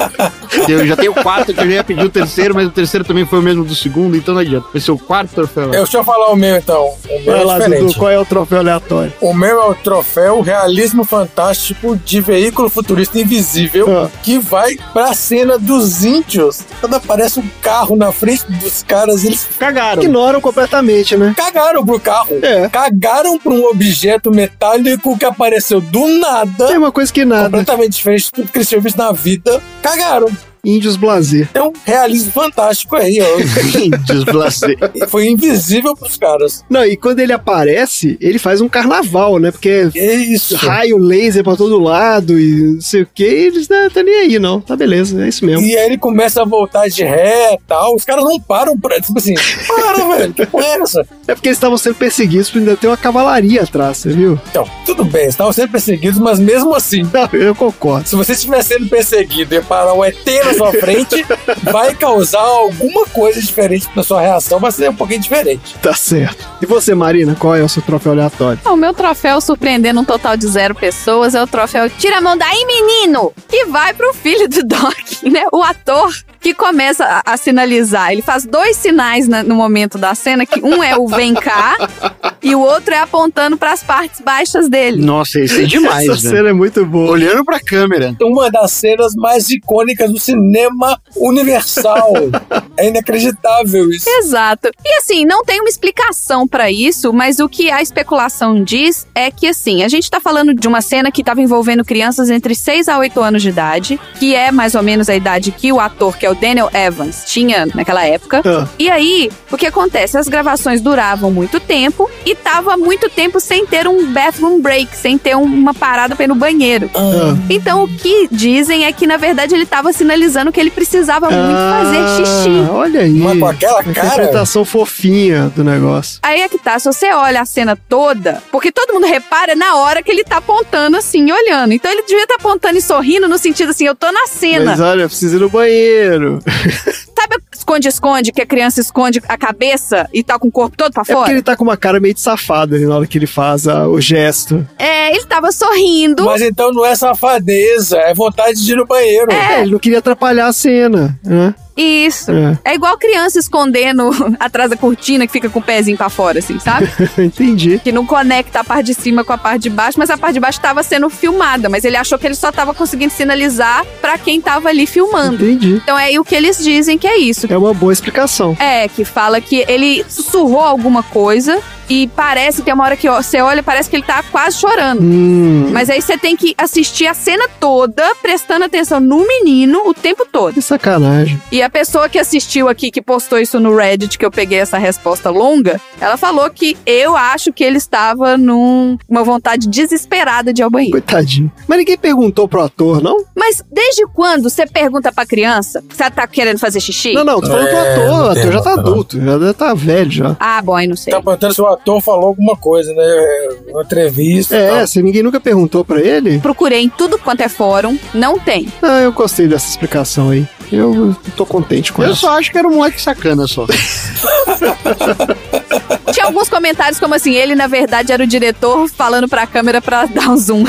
[SPEAKER 1] eu já tenho quatro que eu já ia pedir o terceiro, mas o terceiro também foi o mesmo do segundo, então não adianta. Vai ser o quarto troféu.
[SPEAKER 3] Eu, deixa eu falar o meu então. O meu
[SPEAKER 4] Vai
[SPEAKER 3] é
[SPEAKER 4] lá,
[SPEAKER 3] diferente.
[SPEAKER 4] Dudu, qual é o troféu aleatório?
[SPEAKER 3] O meu é o troféu Realismo Fantástico de Veículo Futurista Invisível,
[SPEAKER 4] Ah.
[SPEAKER 3] que vai pra cena dos índios. Quando aparece um carro na frente dos caras, eles
[SPEAKER 1] Cagaram.
[SPEAKER 4] Ignoram completamente, né?
[SPEAKER 3] cagaram pro carro.
[SPEAKER 4] É.
[SPEAKER 3] Cagaram pra um objeto metálico que apareceu do
[SPEAKER 4] É
[SPEAKER 3] nada,
[SPEAKER 4] uma coisa que nada.
[SPEAKER 3] completamente diferente de tudo que eles tinham visto na vida. Cagaram.
[SPEAKER 4] Índios Blazer.
[SPEAKER 3] Tem um realismo fantástico aí, ó.
[SPEAKER 1] Desblazer.
[SPEAKER 3] Foi invisível pros caras.
[SPEAKER 4] Não, e quando ele aparece, ele faz um carnaval, né? Porque
[SPEAKER 3] É isso.
[SPEAKER 4] raio laser pra todo lado e não sei o que, eles não tá nem aí, não. Tá beleza, é isso mesmo.
[SPEAKER 3] E aí ele começa a voltar de ré e tal. Os caras não param pra. Tipo assim, para, velho. Que porra é essa?
[SPEAKER 4] É porque eles estavam sendo perseguidos por ainda ter uma cavalaria atrás, você viu?
[SPEAKER 3] Então, tudo bem, eles estavam sendo perseguidos, mas mesmo assim,
[SPEAKER 4] Não, eu concordo.
[SPEAKER 3] se você estiver sendo perseguido e parar um ET na sua frente, vai causar alguma coisa diferente na sua reação, vai ser um pouquinho diferente.
[SPEAKER 4] Tá certo. E você, Marina, qual é o seu troféu aleatório?
[SPEAKER 2] O meu troféu surpreendendo um total de zero pessoas é o troféu Tira a mão daí, menino! Que vai pro filho do Doc, né? O ator que começa a, a sinalizar. Ele faz dois sinais na- no momento da cena, que um é o vem cá e o outro é apontando pras partes baixas dele.
[SPEAKER 1] Nossa, isso é demais,
[SPEAKER 4] Essa
[SPEAKER 1] né?
[SPEAKER 4] cena é muito boa.
[SPEAKER 1] Olhando pra câmera.
[SPEAKER 3] Uma das cenas mais icônicas do cinema universal. é inacreditável isso.
[SPEAKER 2] Exato. E assim, não tem uma explicação pra isso, mas o que a especulação diz é que assim, a gente tá falando de uma cena que tava envolvendo crianças entre 6 a 8 anos de idade, que é mais ou menos a idade que o ator, que é o Daniel Evans, tinha naquela época.
[SPEAKER 4] Ah.
[SPEAKER 2] E aí, o que acontece? As gravações duravam muito tempo e tava muito tempo sem ter um bathroom break, sem ter um- uma parada pra ir no banheiro.
[SPEAKER 4] Ah.
[SPEAKER 2] Então, o que dizem é que, na verdade, ele tava sinalizando que ele precisava muito fazer xixi.
[SPEAKER 4] Ah, Olha aí.
[SPEAKER 3] Mas com aquela cara.
[SPEAKER 4] interpretação fofinha do negócio.
[SPEAKER 2] Aí é que tá, se você olha a cena toda, porque todo mundo repara na hora que ele tá apontando assim, e olhando. Então ele devia estar apontando e sorrindo no sentido assim, eu tô na cena.
[SPEAKER 4] Mas olha, eu preciso ir no banheiro.
[SPEAKER 2] Esconde-esconde, que a criança esconde a cabeça e tá com o corpo todo pra
[SPEAKER 4] É porque
[SPEAKER 2] fora?
[SPEAKER 4] ele tá com uma cara meio de safado ali na hora que ele faz ah, o gesto.
[SPEAKER 2] É, ele tava sorrindo.
[SPEAKER 3] Mas então não é safadeza, é vontade de ir no banheiro.
[SPEAKER 4] É, ele não queria atrapalhar a cena, né?
[SPEAKER 2] Isso.
[SPEAKER 4] É.
[SPEAKER 2] É igual criança escondendo atrás da cortina que fica com o pezinho pra fora, assim, sabe?
[SPEAKER 4] Entendi.
[SPEAKER 2] que não conecta a parte de cima com a parte de baixo, mas a parte de baixo estava sendo filmada, mas ele achou que ele só tava conseguindo sinalizar pra quem tava ali filmando.
[SPEAKER 4] Entendi.
[SPEAKER 2] Então é o que eles dizem que é isso.
[SPEAKER 4] É uma boa explicação.
[SPEAKER 2] É, que fala que ele sussurrou alguma coisa e parece, tem uma hora que ó, você olha, parece que ele tá quase chorando.
[SPEAKER 4] Hum.
[SPEAKER 2] Mas aí você tem que assistir a cena toda, prestando atenção no menino o tempo todo.
[SPEAKER 4] Que sacanagem.
[SPEAKER 2] E a pessoa que assistiu aqui, que postou isso no Reddit, que eu peguei essa resposta longa, ela falou que eu acho que ele estava numa vontade desesperada de ir ao banheiro.
[SPEAKER 4] Coitadinho. Mas ninguém perguntou pro ator, não?
[SPEAKER 2] Mas desde quando você pergunta pra criança se ela tá querendo fazer xixi?
[SPEAKER 4] Não, não, tô falando pro
[SPEAKER 3] É,
[SPEAKER 4] ator.
[SPEAKER 3] não
[SPEAKER 4] O ator já tá adulto, já tá velho já.
[SPEAKER 2] Ah, bom, aí não sei.
[SPEAKER 3] Tá perguntando se o ator falou alguma coisa, né? Uma entrevista.
[SPEAKER 4] É, se ninguém nunca perguntou pra ele.
[SPEAKER 2] Procurei em tudo quanto é fórum, não tem.
[SPEAKER 4] Ah, eu gostei dessa explicação aí. Eu tô contente com
[SPEAKER 1] Eu
[SPEAKER 4] ela.
[SPEAKER 1] só acho que era um moleque sacana só.
[SPEAKER 2] Tinha alguns comentários como assim, ele na verdade era o diretor falando pra câmera pra dar um zoom.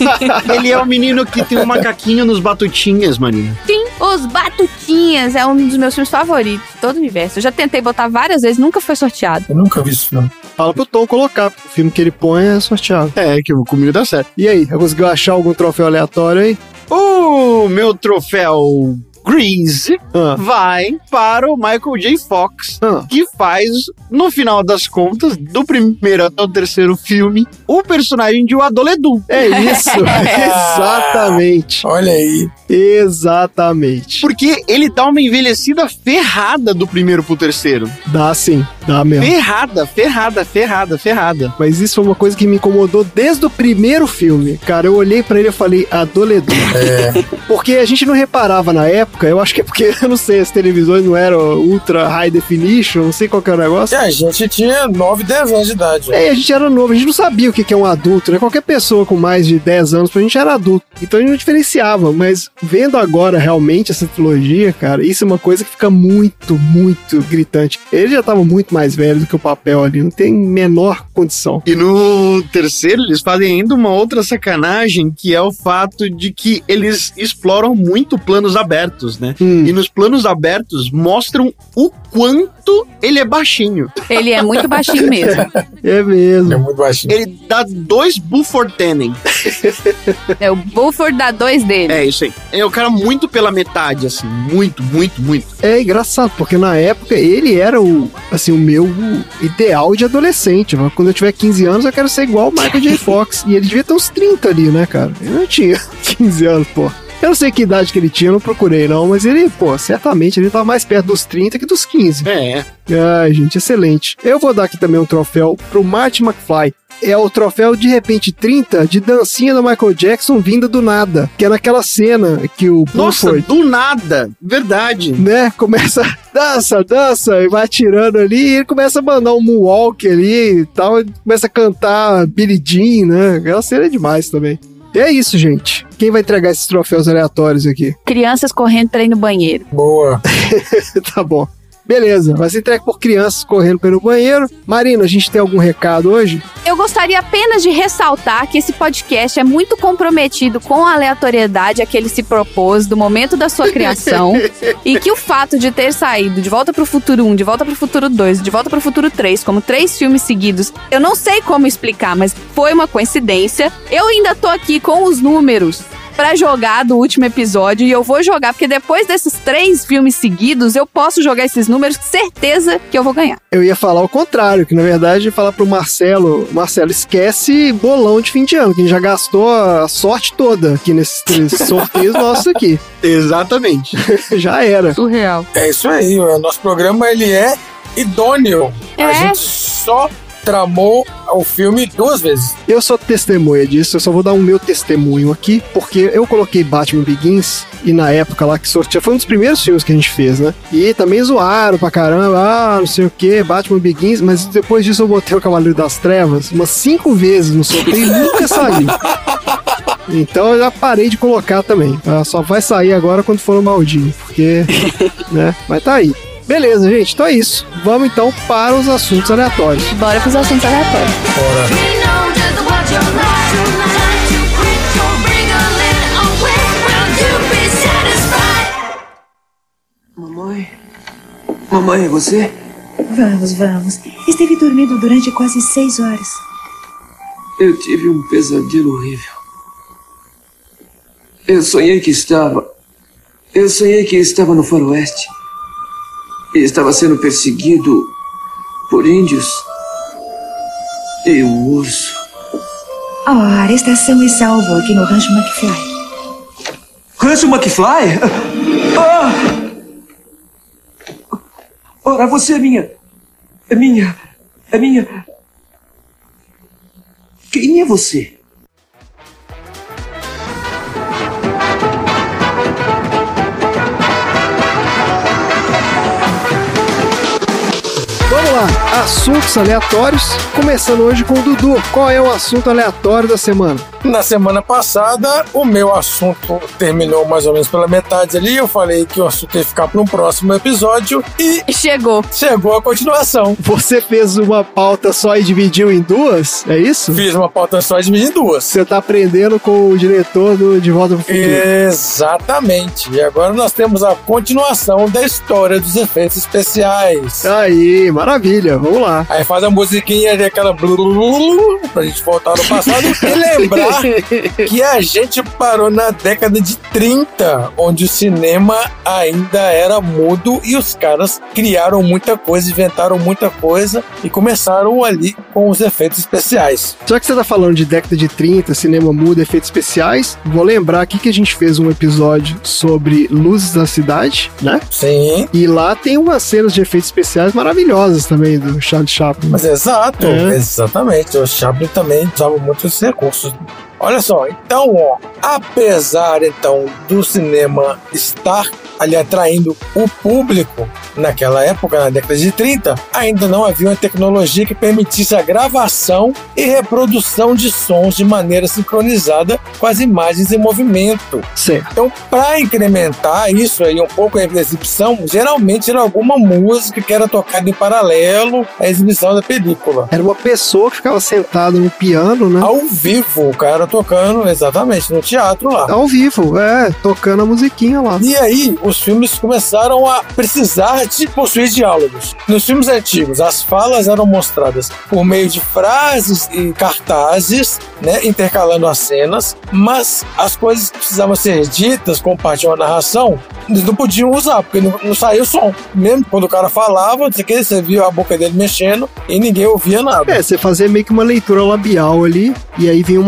[SPEAKER 1] Ele é o menino que tem um macaquinho nos batutinhas, Marina.
[SPEAKER 2] Sim, Os Batutinhas é um dos meus filmes favoritos, de todo o universo. Eu já tentei botar várias vezes, nunca foi sorteado.
[SPEAKER 3] Eu nunca vi isso, não.
[SPEAKER 4] Fala pro Tom colocar, porque o filme que ele põe é sorteado.
[SPEAKER 1] É, que comigo dá certo.
[SPEAKER 4] E aí, conseguiu achar algum troféu aleatório aí?
[SPEAKER 1] O meu troféu Grease
[SPEAKER 4] Ah,
[SPEAKER 1] vai para o Michael J. Fox,
[SPEAKER 4] ah.
[SPEAKER 1] que faz, no final das contas, do primeiro até o terceiro filme, o personagem de O Adoledu.
[SPEAKER 4] É isso, exatamente.
[SPEAKER 3] Olha aí.
[SPEAKER 4] Exatamente.
[SPEAKER 1] Porque ele dá uma envelhecida ferrada do primeiro pro terceiro.
[SPEAKER 4] Dá sim, dá mesmo.
[SPEAKER 1] Ferrada, ferrada, ferrada, ferrada.
[SPEAKER 4] Mas isso foi uma coisa que me incomodou desde o primeiro filme. Cara, eu olhei pra ele e falei, Adoledu. Porque a gente não reparava na época, eu acho que é porque, eu não sei, as televisões não eram ultra high definition, não sei qual que é o negócio.
[SPEAKER 3] E a gente tinha 9, 10 anos de idade.
[SPEAKER 4] É, a gente era novo, a gente não sabia o que que é um adulto, né? Qualquer pessoa com mais de 10 anos pra gente era adulto. Então a gente não diferenciava, mas vendo agora realmente essa trilogia, cara, isso é uma coisa que fica muito, muito gritante. Ele já tava muito mais velho do que o papel ali, não tem menor condição.
[SPEAKER 1] E no terceiro, eles fazem ainda uma outra sacanagem, que é o fato de que eles exploram muito planos abertos, né?
[SPEAKER 4] Hum.
[SPEAKER 1] E nos planos abertos mostram o quanto ele é baixinho.
[SPEAKER 2] Ele é muito baixinho mesmo.
[SPEAKER 4] É mesmo.
[SPEAKER 3] É muito baixinho.
[SPEAKER 1] Ele dá dois Buford Tennen.
[SPEAKER 2] É o Bulford dá dois dele.
[SPEAKER 1] É isso aí. É o cara muito pela metade, assim. Muito, muito, muito.
[SPEAKER 4] É engraçado, porque na época ele era o, assim, o meu ideal de adolescente. Mas Quando eu tiver 15 anos, eu quero ser igual o Michael J. Fox. E ele devia ter uns 30 ali, né, cara? Eu não tinha 15 anos, pô. Eu não sei que idade que ele tinha, não procurei não, mas ele, pô, certamente ele tava mais perto dos 30 que dos 15.
[SPEAKER 1] É.
[SPEAKER 4] Ai, gente, excelente. Eu vou dar aqui também um troféu pro Marty McFly. É o troféu de repente 30 de dancinha do Michael Jackson vinda do nada. Que é naquela cena que o
[SPEAKER 1] Nossa,
[SPEAKER 4] Buford,
[SPEAKER 1] do nada. Verdade.
[SPEAKER 4] né, começa, dança, dança, e vai atirando ali, e ele começa a mandar um moonwalk ali e tal, e começa a cantar Billie Jean, né? Aquela cena é demais também. E é isso, gente. Quem vai entregar esses troféus aleatórios aqui?
[SPEAKER 2] Crianças correndo pra ir no banheiro.
[SPEAKER 3] Boa.
[SPEAKER 4] tá bom. Beleza, vai ser entregue por crianças correndo pelo banheiro. Marina, a gente tem algum recado hoje?
[SPEAKER 2] Eu gostaria apenas de ressaltar que esse podcast é muito comprometido com a aleatoriedade a que ele se propôs do momento da sua criação e que o fato de ter saído de Volta pro Futuro 1, de Volta pro Futuro 2, de Volta pro Futuro 3, como três filmes seguidos, eu não sei como explicar, mas foi uma coincidência. Eu ainda tô aqui com os números pra jogar do último episódio e eu vou jogar porque depois desses três filmes seguidos eu posso jogar esses números, certeza que eu vou ganhar.
[SPEAKER 4] Eu ia falar o contrário, que na verdade ia falar pro Marcelo, Marcelo, esquece bolão de fim de ano, que a gente já gastou a sorte toda aqui nesses três sorteios nossos aqui.
[SPEAKER 1] Exatamente.
[SPEAKER 4] já era.
[SPEAKER 2] Surreal.
[SPEAKER 3] É isso aí, o nosso programa ele é idôneo. A
[SPEAKER 2] É.
[SPEAKER 3] gente só tramou o filme duas vezes.
[SPEAKER 4] Eu sou testemunha disso, eu só vou dar um meu testemunho aqui, porque eu coloquei Batman Begins e na época lá que sorteia, foi um dos primeiros filmes que a gente fez, né? E também zoaram pra caramba, ah, não sei o que, Batman Begins, mas depois disso eu botei o Cavaleiro das Trevas umas cinco vezes no sorteio e nunca saiu. Então eu já parei de colocar também. tá? Só vai sair agora quando for o Maldinho, porque, né? Mas tá aí. Beleza, gente, então é isso. Vamos então para os assuntos aleatórios.
[SPEAKER 2] Bora pros assuntos aleatórios.
[SPEAKER 3] Bora.
[SPEAKER 9] Mamãe? Mamãe, é você?
[SPEAKER 10] Vamos, vamos. Esteve dormindo durante quase seis horas.
[SPEAKER 9] Eu tive um pesadelo horrível. Eu sonhei que estava. Eu sonhei que estava no faroeste. Estava sendo perseguido por índios. E um urso.
[SPEAKER 10] Ora, está são e salvo aqui no Rancho McFly.
[SPEAKER 9] Rancho McFly? Ah! Ora, você é minha. É minha. É minha. Quem é você?
[SPEAKER 4] Lá, assuntos aleatórios. Começando hoje com o Dudu. Qual é o assunto aleatório da semana?
[SPEAKER 3] Na semana passada, o meu assunto terminou mais ou menos pela metade ali. Eu falei que o assunto ia ficar para um próximo episódio e
[SPEAKER 2] Chegou.
[SPEAKER 3] chegou a continuação.
[SPEAKER 4] Você fez uma pauta só e dividiu em duas? É isso?
[SPEAKER 3] Fiz uma pauta só dividida em duas.
[SPEAKER 4] Você tá aprendendo com o diretor do De Volta pro Futuro.
[SPEAKER 3] Exatamente. E agora nós temos a continuação da história dos efeitos especiais.
[SPEAKER 4] Aí, maravilha, vamos lá.
[SPEAKER 3] Aí faz a musiquinha de aquela blu, blu, blu, blu, pra gente voltar no passado e lembrar que a gente parou na década de 30, onde o cinema ainda era mudo e os caras criaram muita coisa, inventaram muita coisa e começaram ali com os efeitos especiais.
[SPEAKER 4] Já que você tá falando de década de 30, cinema mudo, efeitos especiais, vou lembrar aqui que a gente fez um episódio sobre luzes da cidade, né?
[SPEAKER 3] Sim,
[SPEAKER 4] E lá tem umas cenas de efeitos especiais maravilhosas também do Charles Chaplin.
[SPEAKER 3] mas exato,
[SPEAKER 4] É.
[SPEAKER 3] exatamente. O Chaplin também usava muitos recursos. Olha só, então, ó, apesar então do cinema estar ali atraindo o público naquela época, na década de 30, ainda não havia uma tecnologia que permitisse a gravação e reprodução de sons de maneira sincronizada com as imagens em movimento.
[SPEAKER 4] Certo.
[SPEAKER 3] Então, para incrementar isso aí um pouco a exibição, geralmente era alguma música que era tocada em paralelo à exibição da película.
[SPEAKER 4] Era uma pessoa que ficava sentada no piano, né?
[SPEAKER 3] Ao vivo, o cara tocando exatamente no teatro lá.
[SPEAKER 4] Ao vivo, é, tocando a musiquinha lá.
[SPEAKER 3] E aí, os filmes começaram a precisar parte possui diálogos. Nos filmes antigos, as falas eram mostradas por meio de frases e cartazes, né, intercalando as cenas, mas as coisas que precisavam ser ditas com parte de uma narração, eles não podiam usar, porque não, não saía o som. Mesmo quando o cara falava, você via a boca dele mexendo e ninguém ouvia nada.
[SPEAKER 4] É, você fazia meio que uma leitura labial ali, e aí vinha um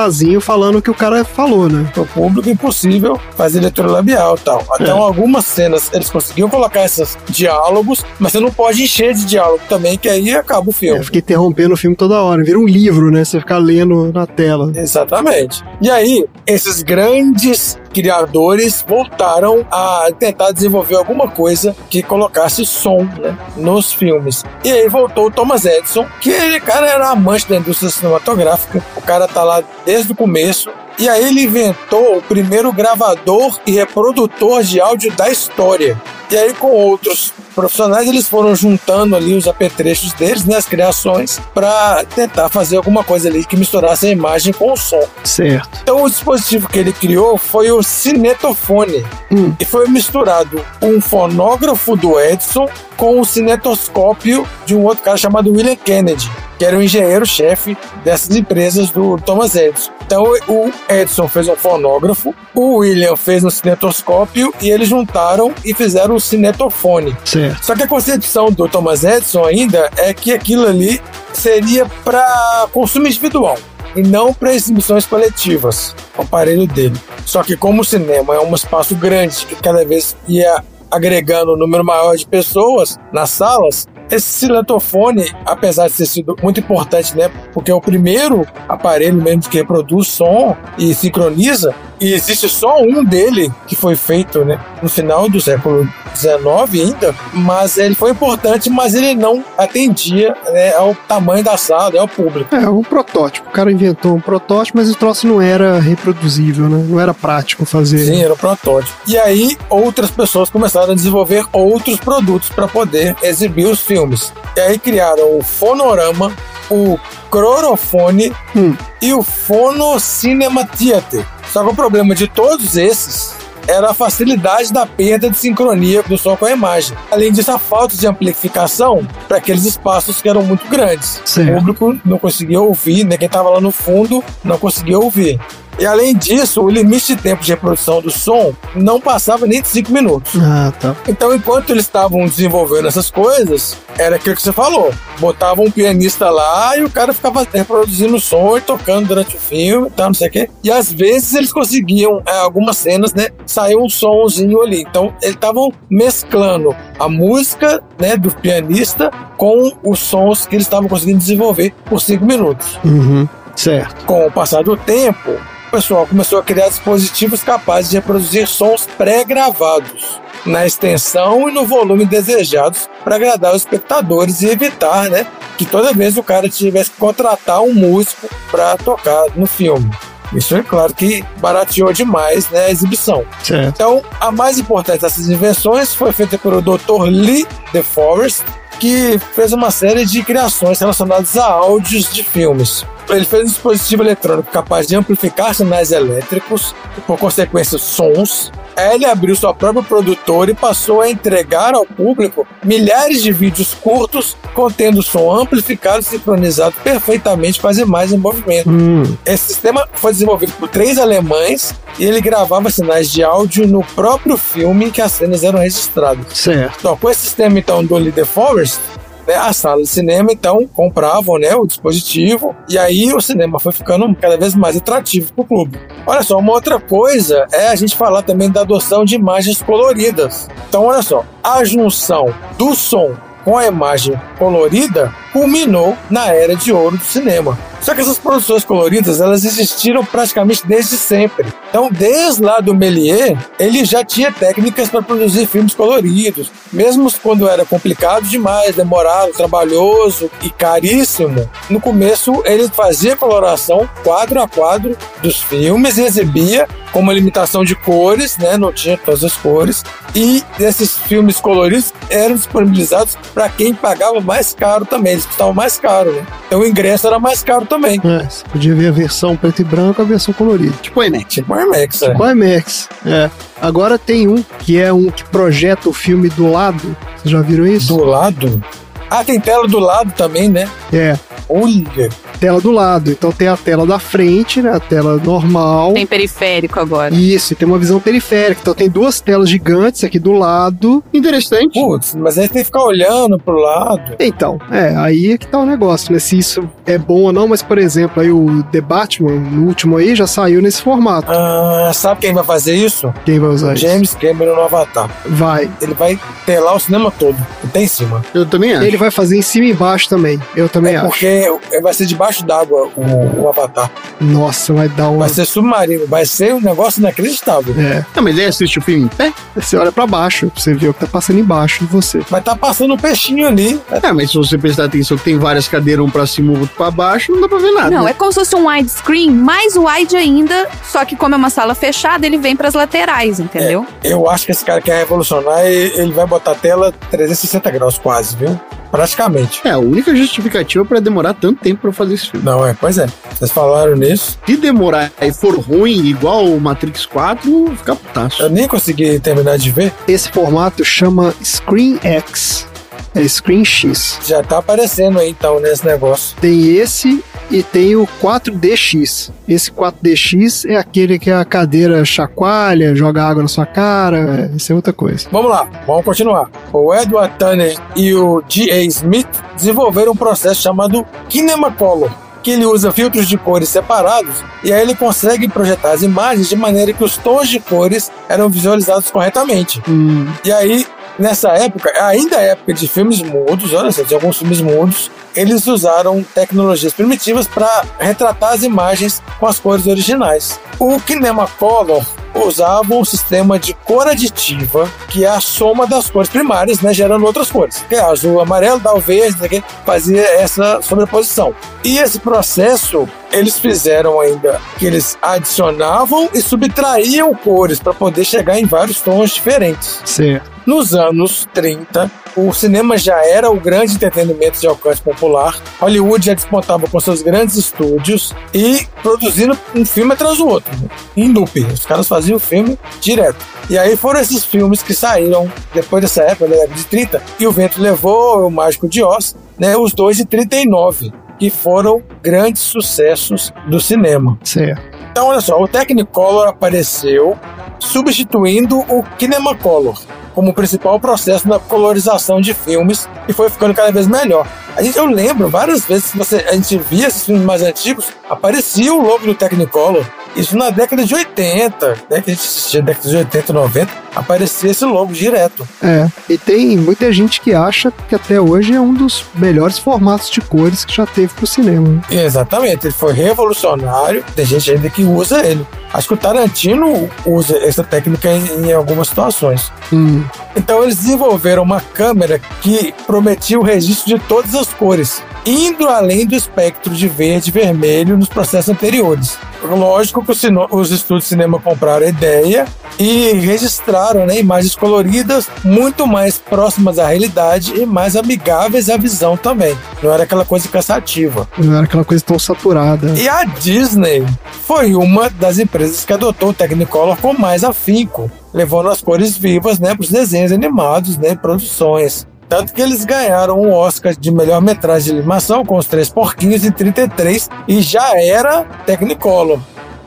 [SPEAKER 4] cartazinho falando o que o cara falou, né?
[SPEAKER 3] Pro público impossível fazer leitura labial e tal. Até
[SPEAKER 4] É.
[SPEAKER 3] algumas cenas eles conseguiam colocar esses diálogos, mas você não pode encher de diálogo também, que aí acaba o filme.
[SPEAKER 4] É, fica interrompendo o filme toda hora. Vira um livro, né? Você ficar lendo na tela.
[SPEAKER 3] Exatamente. E aí, esses grandes criadores voltaram a tentar desenvolver alguma coisa que colocasse som né, nos filmes. E aí voltou o Thomas Edison, que ele, cara, era amante da indústria cinematográfica. O cara tá lá desde o começo. E aí ele inventou o primeiro gravador e reprodutor de áudio da história. E aí, com outros profissionais, eles foram juntando ali os apetrechos deles, né, as criações, para tentar fazer alguma coisa ali que misturasse a imagem com o som.
[SPEAKER 4] Certo.
[SPEAKER 3] Então, o dispositivo que ele criou foi o cinetofone.
[SPEAKER 4] Hum.
[SPEAKER 3] E foi misturado um fonógrafo do Edison com o cinetoscópio de um outro cara chamado William Kennedy, que era o engenheiro-chefe dessas empresas do Thomas Edison. Então, o Edison fez um fonógrafo, o William fez um cinetoscópio e eles juntaram e fizeram o cinetofone.
[SPEAKER 4] Certo.
[SPEAKER 3] Só que a concepção do Thomas Edison ainda é que aquilo ali seria para consumo individual e não para exibições coletivas, o aparelho dele. Só que como o cinema é um espaço grande que cada vez ia agregando um número maior de pessoas nas salas, esse silentofone, apesar de ter sido muito importante, né, porque é o primeiro aparelho mesmo que reproduz som e sincroniza, e existe só um dele que foi feito, né, no final do século XIX ainda, mas ele foi importante, mas ele não atendia né, ao tamanho da sala, ao público.
[SPEAKER 4] É, um protótipo. O cara inventou um protótipo, mas o troço não era reproduzível, né? Não era prático fazer.
[SPEAKER 3] Sim, era um protótipo. E aí outras pessoas começaram a desenvolver outros produtos para poder exibir os filmes. E aí criaram o fonorama, o clorofone
[SPEAKER 4] Hum.
[SPEAKER 3] e o fonocinema theater. Só que o problema de todos esses era a facilidade da perda de sincronia do som com a imagem. Além disso, a falta de amplificação para aqueles espaços que eram muito grandes.
[SPEAKER 4] Certo.
[SPEAKER 3] O público não conseguia ouvir, né? quem estava lá no fundo não conseguia ouvir. E além disso, o limite de tempo de reprodução do som não passava nem de 5 minutos.
[SPEAKER 4] Ah, tá.
[SPEAKER 3] Então, enquanto eles estavam desenvolvendo essas coisas, era aquilo que você falou. Botavam um pianista lá e o cara ficava reproduzindo o som e tocando durante o filme e tal, não sei o quê. E às vezes eles conseguiam, é, algumas cenas, né, saiu um somzinho ali. Então, eles estavam mesclando a música, né, do pianista com os sons que eles estavam conseguindo desenvolver por 5 minutos.
[SPEAKER 4] Uhum. Certo.
[SPEAKER 3] Com o passar do tempo, o pessoal começou a criar dispositivos capazes de reproduzir sons pré-gravados na extensão e no volume desejados para agradar os espectadores e evitar, né, que toda vez o cara tivesse que contratar um músico para tocar no filme. Isso é claro que barateou demais né, a exibição.
[SPEAKER 4] Certo.
[SPEAKER 3] Então, a mais importante dessas invenções foi feita pelo Dr. Lee DeForest, que fez uma série de criações relacionadas a áudios de filmes. Ele fez um dispositivo eletrônico capaz de amplificar sinais elétricos e, por consequência, sons. Aí ele abriu sua própria produtora e passou a entregar ao público milhares de vídeos curtos contendo som amplificado e sincronizado perfeitamente com as imagens em movimento.
[SPEAKER 4] Hum.
[SPEAKER 3] Esse sistema foi desenvolvido por três alemães e ele gravava sinais de áudio no próprio filme em que as cenas eram registradas.
[SPEAKER 4] Certo.
[SPEAKER 3] Então, com esse sistema então do Lee Forest, né, a sala de cinema então compravam né, o dispositivo e aí o cinema foi ficando cada vez mais atrativo para o público. Olha só, uma outra coisa é a gente falar também da adoção de imagens coloridas. Então, olha só, a junção do som com a imagem colorida culminou na era de ouro do cinema. Só que essas produções coloridas, elas existiram praticamente desde sempre. Então, desde lá do Méliès, ele já tinha técnicas para produzir filmes coloridos. Mesmo quando era complicado demais, demorado, trabalhoso e caríssimo, no começo ele fazia coloração quadro a quadro dos filmes e exibia com uma limitação de cores, né? Não tinha todas as cores. E esses filmes coloridos eram disponibilizados para quem pagava mais caro também. Eles custavam mais caro, né? Então o ingresso era mais caro também.
[SPEAKER 4] É, você podia ver a versão preto e branco, a versão colorida.
[SPEAKER 1] Tipo IMAX.
[SPEAKER 3] Tipo IMAX, é.
[SPEAKER 4] Tipo IMAX. É. Agora tem um que é um que projeta o filme do lado. Vocês já viram isso?
[SPEAKER 3] Do lado? Ah, tem tela do lado também, né?
[SPEAKER 4] É.
[SPEAKER 3] Olha.
[SPEAKER 4] Tela do lado. Então tem a tela da frente, né? A tela normal.
[SPEAKER 2] Tem periférico agora.
[SPEAKER 4] Isso, e tem uma visão periférica. Então tem duas telas gigantes aqui do lado.
[SPEAKER 1] Interessante.
[SPEAKER 3] Putz, mas aí tem que ficar olhando pro lado.
[SPEAKER 4] Então, é, aí é que tá o negócio, né? Se isso é bom ou não, mas, por exemplo, aí o The Batman, no último aí, já saiu nesse formato.
[SPEAKER 3] Ah, sabe quem vai fazer isso?
[SPEAKER 4] Quem vai usar isso?
[SPEAKER 3] James Cameron no Avatar.
[SPEAKER 4] Vai.
[SPEAKER 3] Ele vai telar o cinema todo. Até em cima.
[SPEAKER 1] Eu também acho.
[SPEAKER 4] Ele vai fazer em cima e embaixo também. Eu também acho.
[SPEAKER 3] Porque vai ser debaixo d'água o, o Avatar.
[SPEAKER 4] Nossa, vai dar uma.
[SPEAKER 3] Vai ser submarino. Vai ser um negócio inacreditável.
[SPEAKER 4] É.
[SPEAKER 1] Não, mas ele assiste o filme em pé?
[SPEAKER 4] Você olha pra baixo, pra você ver o que tá passando embaixo de você.
[SPEAKER 3] Vai tá passando um peixinho ali.
[SPEAKER 1] É, mas se você prestar atenção que tem várias cadeiras, um pra cima e outro pra baixo, não dá pra ver nada.
[SPEAKER 2] Não, é como se fosse um widescreen, mais wide ainda, só que como é uma sala fechada, ele vem pras laterais, entendeu?
[SPEAKER 3] Eu acho que esse cara quer revolucionar e ele vai botar a tela 360 graus quase, viu? Praticamente.
[SPEAKER 1] É, a única justificativa pra demorar tanto tempo pra fazer esse filme.
[SPEAKER 3] Não, é, pois é. Vocês falaram nisso.
[SPEAKER 1] Se demorar e for ruim, igual o Matrix 4, fica putaço.
[SPEAKER 3] Eu nem consegui terminar de ver.
[SPEAKER 4] Esse formato chama Screen X. É Screen X.
[SPEAKER 3] Já tá aparecendo aí então nesse negócio.
[SPEAKER 4] Tem esse e tem o 4DX. Esse 4DX é aquele que a cadeira chacoalha, joga água na sua cara. É, isso é outra coisa.
[SPEAKER 3] Vamos lá, vamos continuar. O Edward Turner e o G.A. Smith desenvolveram um processo chamado Kinemacolor que ele usa filtros de cores separados e aí ele consegue projetar as imagens de maneira que os tons de cores eram visualizados corretamente.
[SPEAKER 4] Hum.
[SPEAKER 3] E aí, nessa época, ainda é época de filmes mudos, olha só, de alguns filmes mudos, eles usaram tecnologias primitivas para retratar as imagens com as cores originais. O Kinemacolor usava um sistema de cor aditiva, que é a soma das cores primárias, né, gerando outras cores. Que é azul, amarelo, dá o verde, fazia essa sobreposição. E esse processo eles fizeram ainda que eles adicionavam e subtraíam cores para poder chegar em vários tons diferentes.
[SPEAKER 4] Certo.
[SPEAKER 3] Nos anos 30, o cinema já era o grande entretenimento de alcance popular. Hollywood já despontava com seus grandes estúdios e produzindo um filme atrás do outro, em loop. Os caras faziam o filme direto. E aí foram esses filmes que saíram depois dessa época, da década de 30, e o vento levou o Mágico de Oz, né, os dois de 39, que foram grandes sucessos do cinema.
[SPEAKER 4] Certo.
[SPEAKER 3] Então, olha só, o Technicolor apareceu substituindo o Kinemacolor como principal processo na colorização de filmes e foi ficando cada vez melhor. A gente, eu lembro várias vezes que você, a gente via esses filmes mais antigos, aparecia o logo do Technicolor. Isso na década de 80, né, que a gente assistia década de 80 e 90, aparecia esse logo direto.
[SPEAKER 4] É, e tem muita gente que acha que até hoje é um dos melhores formatos de cores que já teve pro cinema.
[SPEAKER 3] Exatamente, ele foi revolucionário, tem gente ainda que usa ele. Acho que o Tarantino usa essa técnica em, em algumas situações.
[SPEAKER 4] Hum.
[SPEAKER 3] Então eles desenvolveram uma câmera que prometia o registro de todas as cores, indo além do espectro de verde e vermelho nos processos anteriores. Lógico que os, os estúdios de cinema compraram a ideia e registraram né, imagens coloridas muito mais próximas à realidade e mais amigáveis à visão também. Não era aquela coisa cansativa.
[SPEAKER 4] Não era aquela coisa tão saturada.
[SPEAKER 3] E a Disney foi uma das empresas que adotou o Technicolor com mais afinco, levando as cores vivas né, para os desenhos animados né, produções. Tanto que eles ganharam um Oscar de melhor metragem de animação com os Três Porquinhos em 33 e já era Technicolor.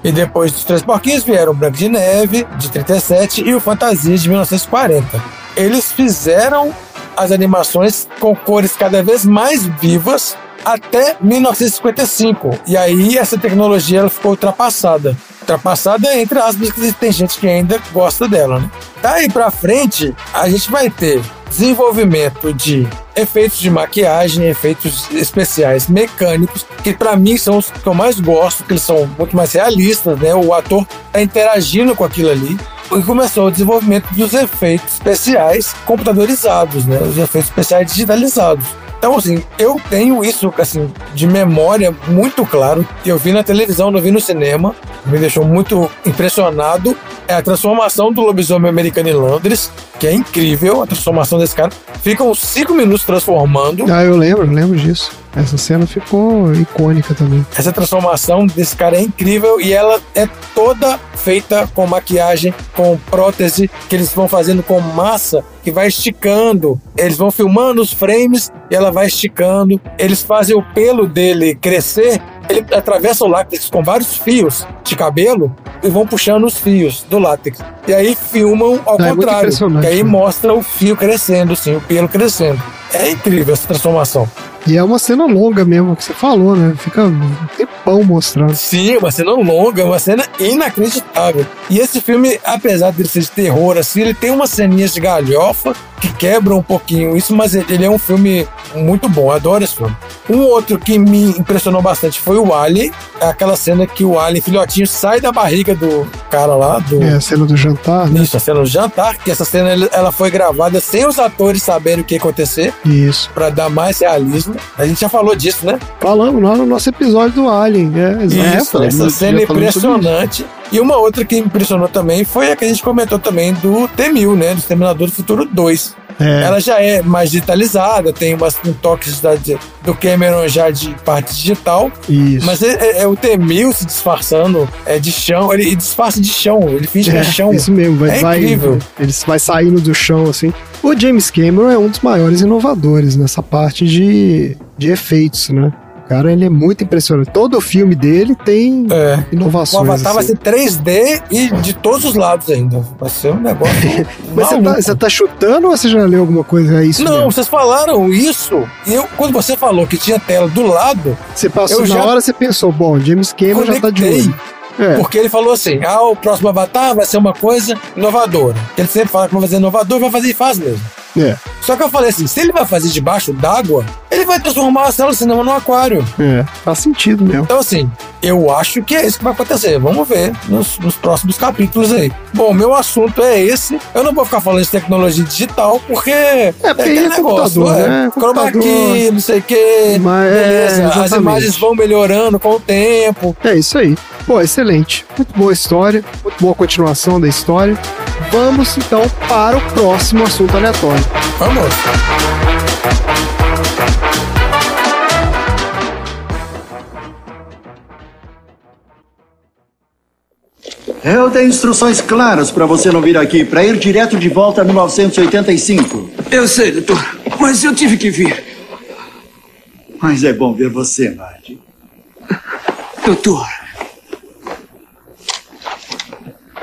[SPEAKER 3] E depois dos Três Porquinhos vieram o Branco de Neve, de 37, e o Fantasia, de 1940. Eles fizeram as animações com cores cada vez mais vivas até 1955. E aí essa tecnologia ela ficou ultrapassada. Ultrapassada entre aspas, que tem gente que ainda gosta dela, né? Daí pra frente, a gente vai ter desenvolvimento de efeitos de maquiagem, efeitos especiais mecânicos, que para mim são os que eu mais gosto, que eles são muito mais realistas, né? O ator tá interagindo com aquilo ali. E começou o desenvolvimento dos efeitos especiais computadorizados, né? Os efeitos especiais digitalizados. Então, assim, eu tenho isso, assim, de memória muito claro. Eu vi na televisão, não vi no cinema. me deixou muito impressionado é a transformação do lobisomem americano em Londres, que é incrível, a transformação desse cara. Fica uns 5 minutos transformando.
[SPEAKER 4] Ah, eu lembro, lembro disso. Essa cena ficou icônica também.
[SPEAKER 3] Essa transformação desse cara é incrível e ela é toda feita com maquiagem, com prótese, que eles vão fazendo com massa que vai esticando. Eles vão filmando os frames e ela vai esticando. Eles fazem o pelo dele crescer. Ele atravessa o látex com vários fios de cabelo e vão puxando os fios do látex. E aí filmam ao
[SPEAKER 4] é
[SPEAKER 3] contrário.
[SPEAKER 4] impressionante,
[SPEAKER 3] Que aí
[SPEAKER 4] né?
[SPEAKER 3] mostra o fio crescendo, sim, o pelo crescendo. É incrível essa transformação.
[SPEAKER 4] E é uma cena longa mesmo, que você falou, né? Fica um tempão mostrando.
[SPEAKER 3] Sim, uma cena longa, uma cena inacreditável. E esse filme, apesar de ser de terror, assim, ele tem umas ceninhas de galhofa que quebram um pouquinho isso, mas ele é um filme muito bom, adoro esse filme. Um outro que me impressionou bastante foi o Alien, é aquela cena que o Alien, filhotinho, sai da barriga do cara lá, do...
[SPEAKER 4] É a cena do jantar, né?
[SPEAKER 3] Isso, a cena do jantar, que essa cena ela- foi gravada sem os atores saberem o que ia acontecer,
[SPEAKER 4] Isso.
[SPEAKER 3] pra dar mais realismo. A gente já falou disso, né?
[SPEAKER 4] Falamos lá no nosso episódio do Alien. É, exato.
[SPEAKER 3] Isso,
[SPEAKER 1] falamos-
[SPEAKER 3] essa cena é impressionante. E uma outra que impressionou também foi a que a gente comentou também do T-1000, né? Do Exterminador do Futuro 2.
[SPEAKER 4] É.
[SPEAKER 3] Ela já é mais digitalizada, tem umas um toques da, de- do Cameron já de parte digital,
[SPEAKER 4] Isso.
[SPEAKER 3] mas é, é- é o T-1000 se disfarçando é, de chão, ele, ele disfarça de chão, ele finge que é,
[SPEAKER 4] É,
[SPEAKER 3] chão.
[SPEAKER 4] isso mesmo, vai,
[SPEAKER 3] É
[SPEAKER 4] vai,
[SPEAKER 3] incrível.
[SPEAKER 4] ele vai saindo do chão assim. O James Cameron é um dos maiores inovadores nessa parte de, de efeitos, né? O cara, ele é muito impressionante. Todo o filme dele tem
[SPEAKER 3] É. O
[SPEAKER 4] inovações.
[SPEAKER 3] Avatar vai
[SPEAKER 4] assim.
[SPEAKER 3] ser 3D e de todos os lados ainda. Vai ser um negócio.
[SPEAKER 4] Mas você tá, você tá chutando ou você já leu alguma coisa? É isso
[SPEAKER 3] Não,
[SPEAKER 4] mesmo?
[SPEAKER 3] vocês falaram isso. E eu, quando você falou que tinha tela do lado,
[SPEAKER 4] Você passou
[SPEAKER 3] eu
[SPEAKER 4] na
[SPEAKER 3] já
[SPEAKER 4] hora, você pensou, bom, James Cameron já tá de olho. É.
[SPEAKER 3] Porque ele falou assim: ah, o próximo Avatar vai ser uma coisa inovadora. Ele sempre fala que vai fazer inovador, vai fazer e faz mesmo.
[SPEAKER 4] É,
[SPEAKER 3] Só que eu falei assim: se ele vai fazer debaixo d'água, ele vai transformar a célula cinema num aquário.
[SPEAKER 4] é, faz sentido mesmo.
[SPEAKER 3] Então, assim, eu acho que é isso que vai acontecer. Vamos ver nos, nos próximos capítulos aí. Bom, meu assunto é esse. Eu não vou ficar falando de tecnologia digital, porque. É,
[SPEAKER 4] porque
[SPEAKER 3] aquele
[SPEAKER 4] é computador, né?
[SPEAKER 3] Chroma
[SPEAKER 4] Computador.
[SPEAKER 3] key, não sei o quê.
[SPEAKER 4] Mas, é,
[SPEAKER 3] Beleza. As imagens vão melhorando com o tempo.
[SPEAKER 4] É isso aí. Pô, excelente. Muito boa história, muito boa continuação da história. Vamos então para o próximo assunto aleatório.
[SPEAKER 3] Vamos.
[SPEAKER 8] Eu tenho instruções claras para você não vir aqui, para ir direto de volta a 1985.
[SPEAKER 9] Eu sei, doutor, mas eu tive que vir.
[SPEAKER 8] Mas é bom ver você, Marty.
[SPEAKER 9] Doutor,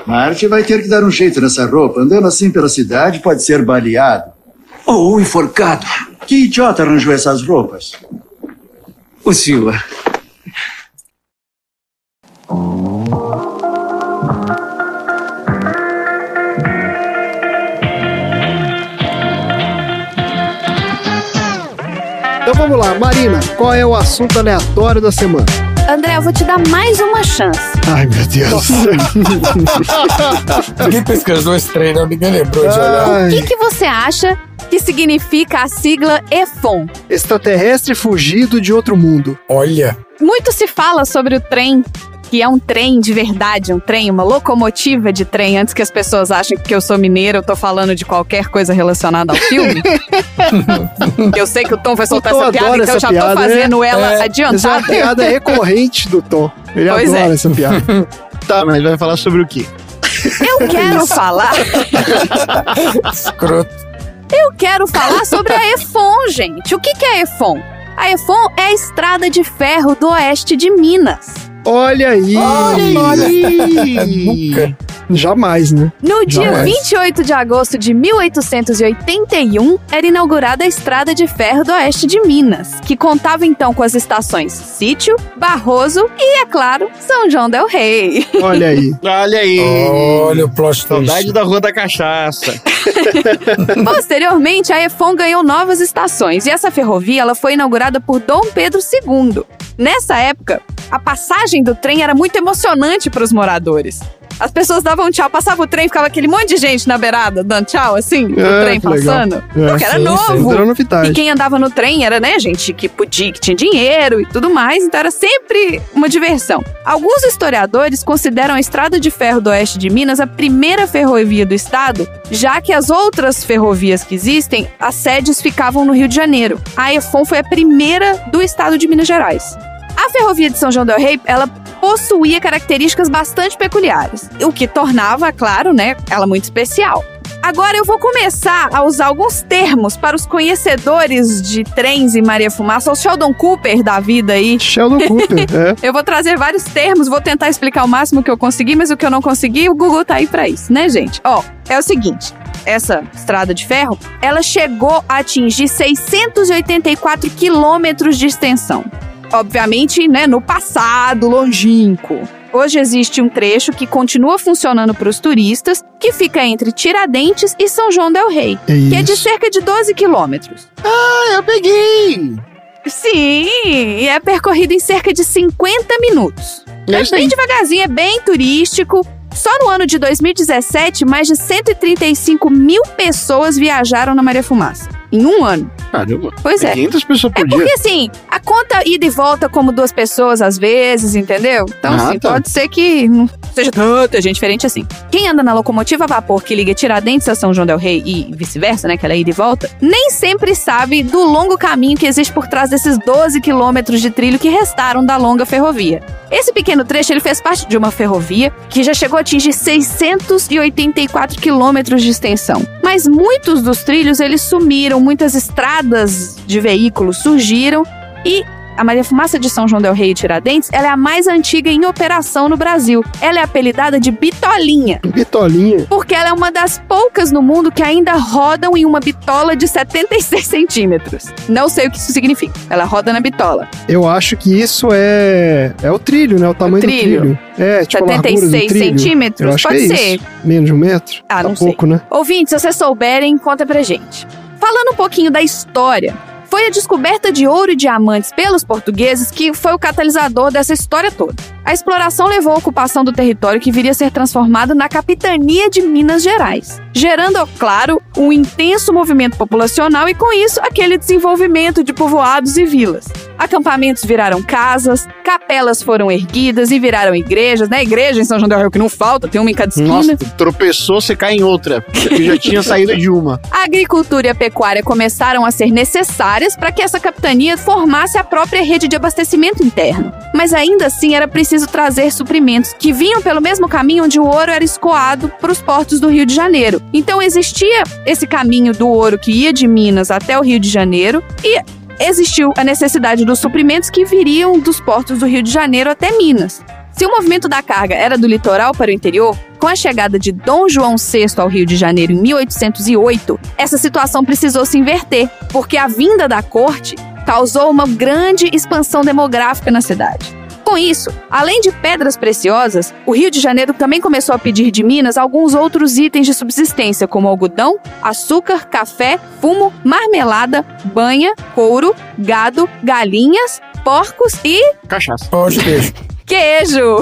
[SPEAKER 8] Marty vai ter que dar um jeito nessa roupa. Andando assim pela cidade, pode ser baleado.
[SPEAKER 9] ou enforcado.
[SPEAKER 8] Que idiota arranjou essas roupas?
[SPEAKER 9] O senhor.
[SPEAKER 4] Então vamos lá, Marina, qual é o assunto aleatório da semana?
[SPEAKER 2] André, eu vou te dar mais uma chance.
[SPEAKER 4] Ai, meu Deus.
[SPEAKER 3] Ninguém pesquisou esse trem, não. Ninguém lembrou de olhar.
[SPEAKER 2] O que, que você acha que significa a sigla EFON?
[SPEAKER 4] extraterrestre fugido de outro mundo.
[SPEAKER 3] Olha.
[SPEAKER 2] Muito se fala sobre o trem, que é um trem de verdade, um trem, uma locomotiva de trem. Antes que as pessoas achem que eu sou mineira, eu tô falando de qualquer coisa relacionada ao filme. eu sei que o Tom vai soltar essa piada, então eu
[SPEAKER 4] essa
[SPEAKER 2] já
[SPEAKER 4] piada,
[SPEAKER 2] tô fazendo ela
[SPEAKER 3] É,
[SPEAKER 4] Essa é uma
[SPEAKER 2] adiantada.
[SPEAKER 4] piada recorrente do Tom. Ele
[SPEAKER 2] Pois
[SPEAKER 4] adora
[SPEAKER 2] é.
[SPEAKER 4] essa piada.
[SPEAKER 1] Tá, mas vai falar sobre o quê?
[SPEAKER 2] Eu quero falar,
[SPEAKER 3] Escroto.
[SPEAKER 2] eu quero falar sobre a EFON, gente. O que, que é a EFON? A EFON é a estrada de ferro do oeste de Minas.
[SPEAKER 4] Olha aí.
[SPEAKER 1] Olha aí!
[SPEAKER 3] Nunca.
[SPEAKER 4] Jamais, né?
[SPEAKER 2] No dia
[SPEAKER 4] Jamais.
[SPEAKER 2] 28 de agosto de 1881, era inaugurada a Estrada de Ferro do Oeste de Minas, que contava então com as estações Sítio, Barroso e, é claro, São João del Rei.
[SPEAKER 4] Olha aí.
[SPEAKER 1] Olha aí!
[SPEAKER 3] Olha o plot
[SPEAKER 1] Saudade da Rua da Cachaça.
[SPEAKER 2] Posteriormente, a EFON ganhou novas estações e essa ferrovia ela foi inaugurada por Dom Pedro II. Nessa época, a passagem do trem era muito emocionante para os moradores. As pessoas davam tchau, passava o trem, ficava aquele monte de gente na beirada dando tchau, assim, o
[SPEAKER 4] É,
[SPEAKER 2] trem
[SPEAKER 4] que legal.
[SPEAKER 2] passando.
[SPEAKER 4] É,
[SPEAKER 2] porque era
[SPEAKER 4] sim,
[SPEAKER 2] novo.
[SPEAKER 4] sim, era novidade.
[SPEAKER 2] E quem andava no trem era, né, gente que podia, que tinha dinheiro e tudo mais, então era sempre uma diversão. Alguns historiadores consideram a Estrada de Ferro do Oeste de Minas a primeira ferrovia do estado, já que as outras ferrovias que existem, as sedes ficavam no Rio de Janeiro. A EFON foi a primeira do estado de Minas Gerais. A ferrovia de São João del Rei, ela possuía características bastante peculiares, o que tornava, claro, né, ela muito especial. Agora eu vou começar a usar alguns termos para os conhecedores de trens e Maria Fumaça, o Sheldon Cooper da vida aí.
[SPEAKER 4] Sheldon Cooper, é.
[SPEAKER 2] Eu vou trazer vários termos, vou tentar explicar o máximo que eu conseguir, mas o que eu não consegui, o Google tá aí pra isso, né, gente? Ó, é o seguinte, essa estrada de ferro, ela chegou a atingir 684 quilômetros de extensão. Obviamente, né, no passado longínquo. Hoje existe um trecho que continua funcionando para os turistas, que fica entre Tiradentes e São João del Rei,
[SPEAKER 4] É
[SPEAKER 2] que é de cerca de 12 quilômetros.
[SPEAKER 1] Ah, eu peguei!
[SPEAKER 2] Sim, e é percorrido em cerca de 50 minutos.
[SPEAKER 1] É
[SPEAKER 2] bem devagarzinho, é bem turístico. Só no ano de 2017, mais de 135 mil pessoas viajaram na Maria Fumaça. Em um ano.
[SPEAKER 1] Caramba.
[SPEAKER 2] Pois é.
[SPEAKER 1] 500 pessoas por
[SPEAKER 2] É
[SPEAKER 1] dia.
[SPEAKER 2] porque assim, a conta ida e volta como duas pessoas às vezes, entendeu? Então,
[SPEAKER 1] Ah,
[SPEAKER 2] assim,
[SPEAKER 1] tá.
[SPEAKER 2] pode ser que não seja tanta gente diferente assim. Quem anda na locomotiva a vapor que liga Tiradentes a São João del Rei e vice-versa, né, que ela é ida e volta, nem sempre sabe do longo caminho que existe por trás desses 12 quilômetros de trilho que restaram da longa ferrovia. Esse pequeno trecho ele fez parte de uma ferrovia que já chegou a atingir 684 quilômetros de extensão. Mas muitos dos trilhos eles sumiram, muitas estradas de veículos surgiram e a Maria Fumaça de São João del Rei e Tiradentes, ela é a mais antiga em operação no Brasil. Ela é apelidada de Bitolinha,
[SPEAKER 4] Bitolinha.
[SPEAKER 2] porque ela é uma das poucas no mundo que ainda rodam em uma bitola de 76 centímetros. Não sei o que isso significa. Ela roda na bitola.
[SPEAKER 4] Eu acho que isso é. É o trilho, né? O tamanho
[SPEAKER 2] trilho.
[SPEAKER 4] do trilho. É, tipo a largura do
[SPEAKER 2] 76
[SPEAKER 4] trilho.
[SPEAKER 2] centímetros?
[SPEAKER 4] Eu acho
[SPEAKER 2] Pode
[SPEAKER 4] é
[SPEAKER 2] ser.
[SPEAKER 4] isso. Menos de um metro?
[SPEAKER 2] Ah,
[SPEAKER 4] tá
[SPEAKER 2] não sei.
[SPEAKER 4] pouco, né?
[SPEAKER 2] Ouvintes, se vocês souberem, conta pra gente. Falando um pouquinho da história, foi a descoberta de ouro e diamantes pelos portugueses que foi o catalisador dessa história toda. A exploração levou à ocupação do território que viria a ser transformado na capitania de Minas Gerais, gerando, claro, um intenso movimento populacional e, com isso, aquele desenvolvimento de povoados e vilas. Acampamentos viraram casas, capelas foram erguidas e viraram igrejas, né? Igreja em São João del Rio que não falta, tem uma em cada esquina.
[SPEAKER 1] Nossa, tropeçou, você cai em outra. Porque já tinha saído de uma.
[SPEAKER 2] A agricultura e a pecuária começaram a ser necessárias para que essa capitania formasse a própria rede de abastecimento interno. Mas ainda assim era preciso trazer suprimentos que vinham pelo mesmo caminho onde o ouro era escoado para os portos do Rio de Janeiro. Então existia esse caminho do ouro que ia de Minas até o Rio de Janeiro e existiu a necessidade dos suprimentos que viriam dos portos do Rio de Janeiro até Minas. Se o movimento da carga era do litoral para o interior, com a chegada de Dom João VI ao Rio de Janeiro em 1808, essa situação precisou se inverter, porque a vinda da corte causou uma grande expansão demográfica na cidade. Com isso, além de pedras preciosas, o Rio de Janeiro também começou a pedir de Minas alguns outros itens de subsistência, como algodão, açúcar, café, fumo, marmelada, banha, couro, gado, galinhas, porcos e
[SPEAKER 1] Cachaça.
[SPEAKER 3] Pão de queijo.
[SPEAKER 2] queijo.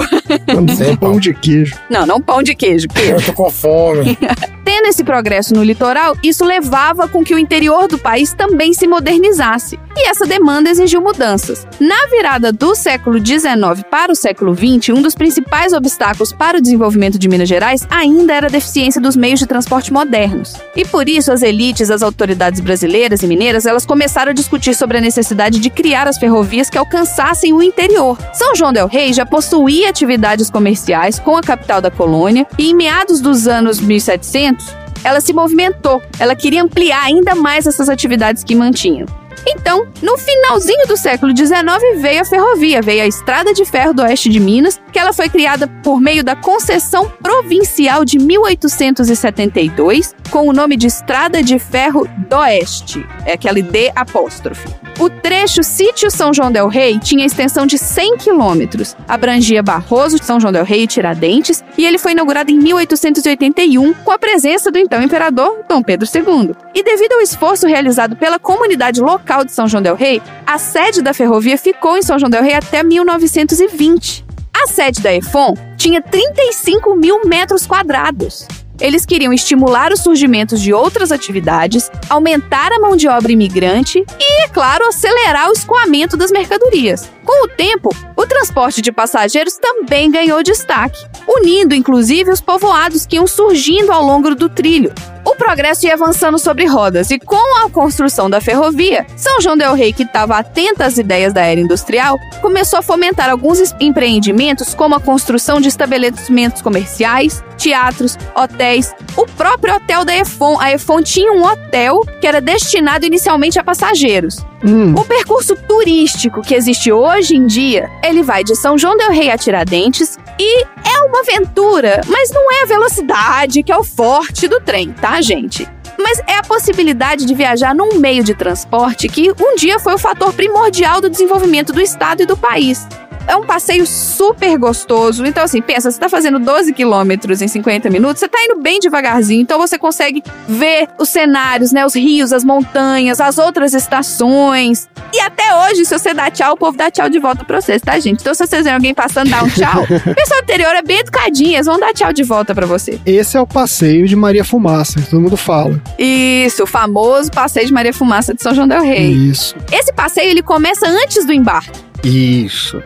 [SPEAKER 3] Sem
[SPEAKER 4] pão
[SPEAKER 3] pão.
[SPEAKER 4] de queijo.
[SPEAKER 2] Não, não pão de queijo, queijo.
[SPEAKER 3] Eu tô com fome.
[SPEAKER 2] Tendo esse progresso no litoral, isso levava com que o interior do país também se modernizasse. E essa demanda exigiu mudanças. Na virada do século XIX para o século XX, um dos principais obstáculos para o desenvolvimento de Minas Gerais ainda era a deficiência dos meios de transporte modernos. E por isso as elites, as autoridades brasileiras e mineiras, elas começaram a discutir sobre a necessidade de criar as ferrovias que alcançassem o interior. São João del Rei já possuía atividades comerciais com a capital da colônia e em meados dos anos 1700, ela se movimentou. Ela queria ampliar ainda mais essas atividades que mantinham. Então, no finalzinho do século XIX veio a ferrovia, veio a Estrada de Ferro do Oeste de Minas, que ela foi criada por meio da Concessão Provincial de 1872, com o nome de Estrada de Ferro do Oeste. é aquele D apóstrofe. O trecho Sítio São João del Rei tinha extensão de 100 quilômetros, abrangia Barroso, São João del Rei e Tiradentes, e ele foi inaugurado em 1881 com a presença do então imperador Dom Pedro II. E devido ao esforço realizado pela comunidade local de São João del Rei, a sede da ferrovia ficou em São João del Rei até 1920. A sede da EFON tinha 35 mil metros quadrados. Eles queriam estimular o surgimento de outras atividades, aumentar a mão de obra imigrante e, é claro, acelerar o escoamento das mercadorias. Com o tempo, o transporte de passageiros também ganhou destaque, unindo inclusive os povoados que iam surgindo ao longo do trilho. O progresso ia avançando sobre rodas e, com a construção da ferrovia, São João Del Rei, que estava atento às ideias da era industrial, começou a fomentar alguns empreendimentos, como a construção de estabelecimentos comerciais, teatros, hotéis. O próprio hotel da Efon, a Efon tinha um hotel que era destinado inicialmente a passageiros.
[SPEAKER 4] Hum.
[SPEAKER 2] O percurso turístico que existe hoje em dia, ele vai de São João del Rei a Tiradentes e é uma aventura, mas não é a velocidade que é o forte do trem, tá, gente? Mas é a possibilidade de viajar num meio de transporte que um dia foi o fator primordial do desenvolvimento do estado e do país. É um passeio super gostoso. Então, assim, pensa, você tá fazendo 12 quilômetros em 50 minutos, você tá indo bem devagarzinho, então você consegue ver os cenários, né? Os rios, as montanhas, as outras estações. E até hoje, se você dá tchau, o povo dá tchau de volta pra vocês, tá, gente? Então, se vocês verem alguém passando, dá um tchau. O pessoal anterior é bem educadinho, eles vão dar tchau de volta pra você.
[SPEAKER 4] Esse é o passeio de Maria Fumaça, que todo mundo fala.
[SPEAKER 2] Isso, o famoso passeio de Maria Fumaça de São João del Rei.
[SPEAKER 4] Isso.
[SPEAKER 2] Esse passeio, ele começa antes do embarque.
[SPEAKER 1] Isso.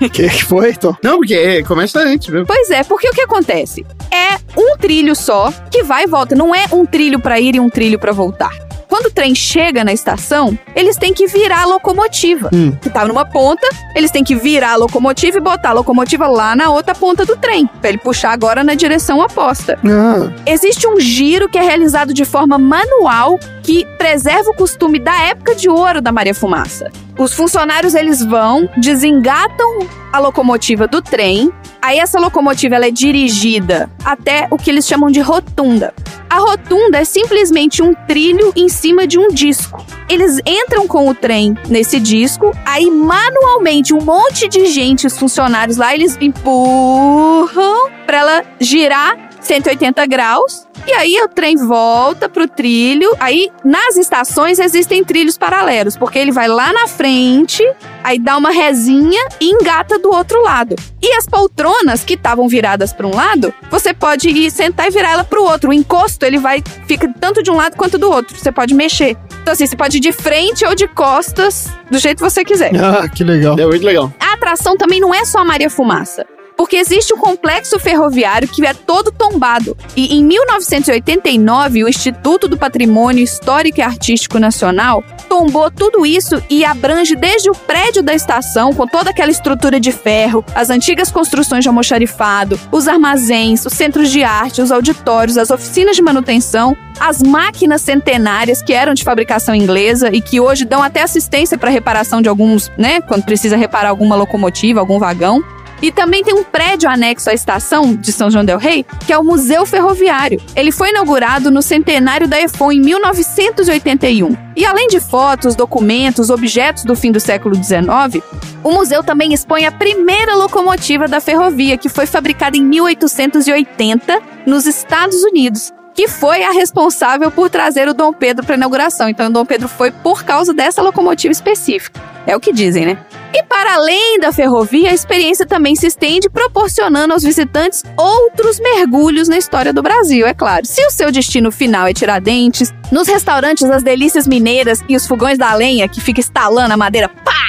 [SPEAKER 4] O que, que foi, Tom?
[SPEAKER 1] Não, porque é, começa antes mesmo.
[SPEAKER 2] Pois é, porque o que acontece? É um trilho só que vai e volta, não é um trilho pra ir e um trilho pra voltar. Quando o trem chega na estação, eles têm que virar a locomotiva,
[SPEAKER 4] Hum.
[SPEAKER 2] que tá numa ponta, eles têm que virar a locomotiva e botar a locomotiva lá na outra ponta do trem, pra ele puxar agora na direção oposta.
[SPEAKER 4] Ah,
[SPEAKER 2] Existe um giro que é realizado de forma manual que preserva o costume da época de ouro da Maria Fumaça. Os funcionários eles vão, desengatam a locomotiva do trem, aí essa locomotiva ela é dirigida até o que eles chamam de rotunda. A rotunda é simplesmente um trilho em cima de um disco. Eles entram com o trem nesse disco, aí manualmente um monte de gente, os funcionários lá, eles empurram para ela girar 180 graus. E aí o trem volta pro trilho. Aí nas estações existem trilhos paralelos, porque ele vai lá na frente, aí dá uma resinha e engata do outro lado. E as poltronas que estavam viradas para um lado, você pode ir sentar e virar ela pro outro. O encosto ele vai fica tanto de um lado quanto do outro. Você pode mexer. Então assim, você pode ir de frente ou de costas, do jeito que você quiser.
[SPEAKER 4] ah, que legal.
[SPEAKER 1] É muito legal.
[SPEAKER 2] A atração também não é só a Maria Fumaça. Porque existe o complexo ferroviário que é todo tombado. E em 1989, o Instituto do Patrimônio Histórico e Artístico Nacional tombou tudo isso e abrange desde o prédio da estação, com toda aquela estrutura de ferro, as antigas construções de almoxarifado, os armazéns, os centros de arte, os auditórios, as oficinas de manutenção, as máquinas centenárias que eram de fabricação inglesa e que hoje dão até assistência para reparação de alguns, né, quando precisa reparar alguma locomotiva, algum vagão. E também tem um prédio anexo à estação de São João del Rei, que é o Museu Ferroviário. Ele foi inaugurado no centenário da EFON em 1981. E além de fotos, documentos, objetos do fim do século XIX, o museu também expõe a primeira locomotiva da ferrovia, que foi fabricada em 1880 nos Estados Unidos. Que foi a responsável por trazer o Dom Pedro para a inauguração. Então, o Dom Pedro foi por causa dessa locomotiva específica. É o que dizem, né? E para além da ferrovia, a experiência também se estende, proporcionando aos visitantes outros mergulhos na história do Brasil, é claro. Se o seu destino final é Tiradentes, nos restaurantes as delícias mineiras e os fogões da lenha que fica estalando a madeira, pá!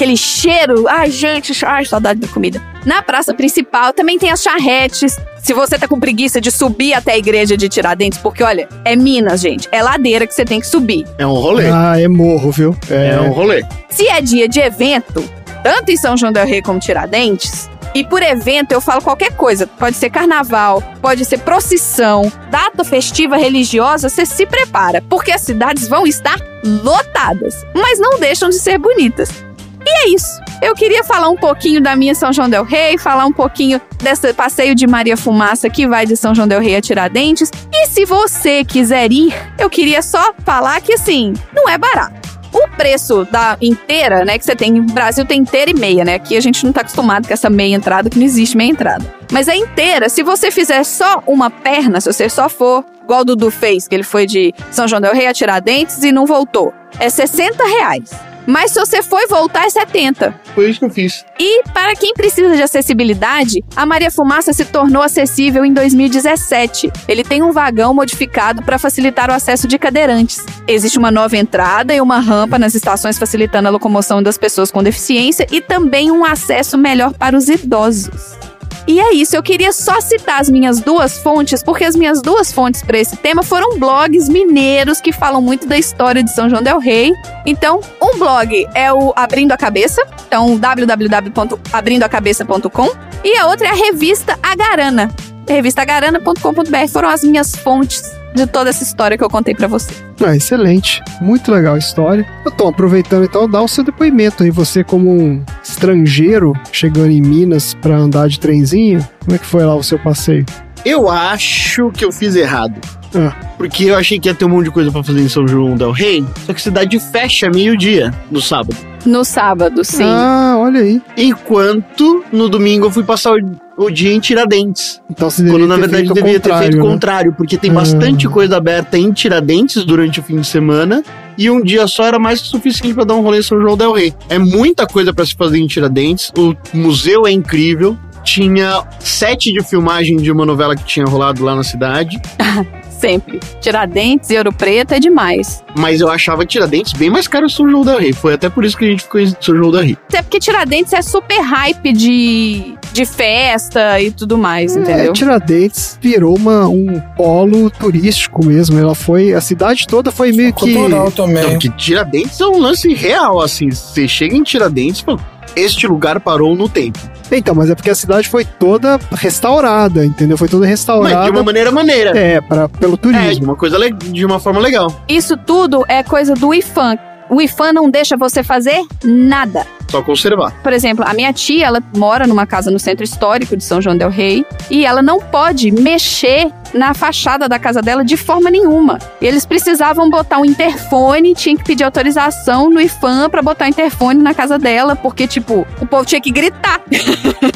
[SPEAKER 2] Aquele cheiro, ai gente, ai, saudade da comida. Na praça principal também tem as charretes. Se você tá com preguiça de subir até a igreja de Tiradentes, porque olha, é Minas, gente, é ladeira que você tem que subir.
[SPEAKER 1] É um rolê.
[SPEAKER 4] Ah, é morro, viu?
[SPEAKER 1] É um rolê.
[SPEAKER 2] Se é dia de evento, tanto em São João del Rei como Tiradentes, e por evento eu falo qualquer coisa, pode ser carnaval, pode ser procissão, data festiva religiosa, você se prepara, porque as cidades vão estar lotadas, mas não deixam de ser bonitas. E é isso. Eu queria falar um pouquinho da minha São João Del Rei, falar um pouquinho desse passeio de Maria Fumaça que vai de São João Del Rei a Tiradentes. E se você quiser ir, eu queria só falar que assim, não é barato. O preço da inteira, né, que você tem, no Brasil tem inteira e meia, né? Aqui a gente não tá acostumado com essa meia entrada, que não existe meia entrada. Mas a inteira, se você fizer só uma perna, se você só for, igual o Dudu fez, que ele foi de São João del Rei a Tiradentes e não voltou, é 60 reais. Mas se você for e voltar, é 70.
[SPEAKER 1] Foi isso que eu fiz.
[SPEAKER 2] E para quem precisa de acessibilidade, a Maria Fumaça se tornou acessível em 2017. Ele tem um vagão modificado para facilitar o acesso de cadeirantes. Existe uma nova entrada e uma rampa nas estações facilitando a locomoção das pessoas com deficiência e também um acesso melhor para os idosos. E é isso, eu queria só citar as minhas duas fontes, porque as minhas duas fontes para esse tema foram blogs mineiros que falam muito da história de São João del Rei. Então, um blog é o Abrindo a Cabeça, então www.abrindoacabeça.com, e a outra é a revista Agarana, revistagarana.com.br. Foram as minhas fontes de toda essa história que eu contei para você.
[SPEAKER 4] Ah, excelente. Muito legal a história. Tô aproveitando então, dá o seu depoimento aí. Você, como um estrangeiro chegando em Minas para andar de trenzinho, como é que foi lá o seu passeio?
[SPEAKER 1] Eu acho que eu fiz errado.
[SPEAKER 4] Ah.
[SPEAKER 1] Porque eu achei que ia ter um monte de coisa pra fazer em São João del Rei, só que a cidade fecha meio-dia no sábado.
[SPEAKER 2] No sábado, sim.
[SPEAKER 4] Ah, olha aí.
[SPEAKER 1] Enquanto no domingo eu fui passar o, o dia em Tiradentes.
[SPEAKER 4] Então você
[SPEAKER 1] Quando na verdade
[SPEAKER 4] feito
[SPEAKER 1] deveria ter feito o
[SPEAKER 4] contrário, né?
[SPEAKER 1] contrário, porque tem
[SPEAKER 4] Ah.
[SPEAKER 1] bastante coisa aberta em Tiradentes durante o fim de semana. E um dia só era mais que suficiente pra dar um rolê em São João del Rei. É muita coisa pra se fazer em Tiradentes. O museu é incrível. Tinha sete de filmagem de uma novela que tinha rolado lá na cidade.
[SPEAKER 2] Sempre. Tiradentes e Ouro Preto é demais.
[SPEAKER 1] Mas eu achava Tiradentes bem mais caro que São João del Rei. Foi até por isso que a gente ficou em São João del Rei.
[SPEAKER 2] Até porque Tiradentes é super hype de, de festa e tudo mais, entendeu?
[SPEAKER 4] É, Tiradentes virou uma, um polo turístico mesmo. Ela foi. A cidade toda foi meio que.
[SPEAKER 3] Cultural também.
[SPEAKER 1] Não, que Tiradentes é um lance real, assim. Você chega em Tiradentes e fala, este lugar parou no tempo.
[SPEAKER 4] Então, mas é porque a cidade foi toda restaurada, entendeu? Foi toda
[SPEAKER 1] Mas
[SPEAKER 4] restaurada.
[SPEAKER 1] de uma maneira maneira.
[SPEAKER 4] É, pra, pelo
[SPEAKER 1] É, de
[SPEAKER 4] turismo.
[SPEAKER 1] uma coisa de uma forma legal.
[SPEAKER 2] Isso tudo é coisa do IFAM. O IFAM não deixa você fazer nada.
[SPEAKER 1] Só conservar.
[SPEAKER 2] Por exemplo, a minha tia, ela mora numa casa no centro histórico de São João del Rei e ela não pode mexer na fachada da casa dela de forma nenhuma. E eles precisavam botar um interfone, tinha que pedir autorização no IFAM pra botar o interfone na casa dela, porque tipo, o povo tinha que gritar.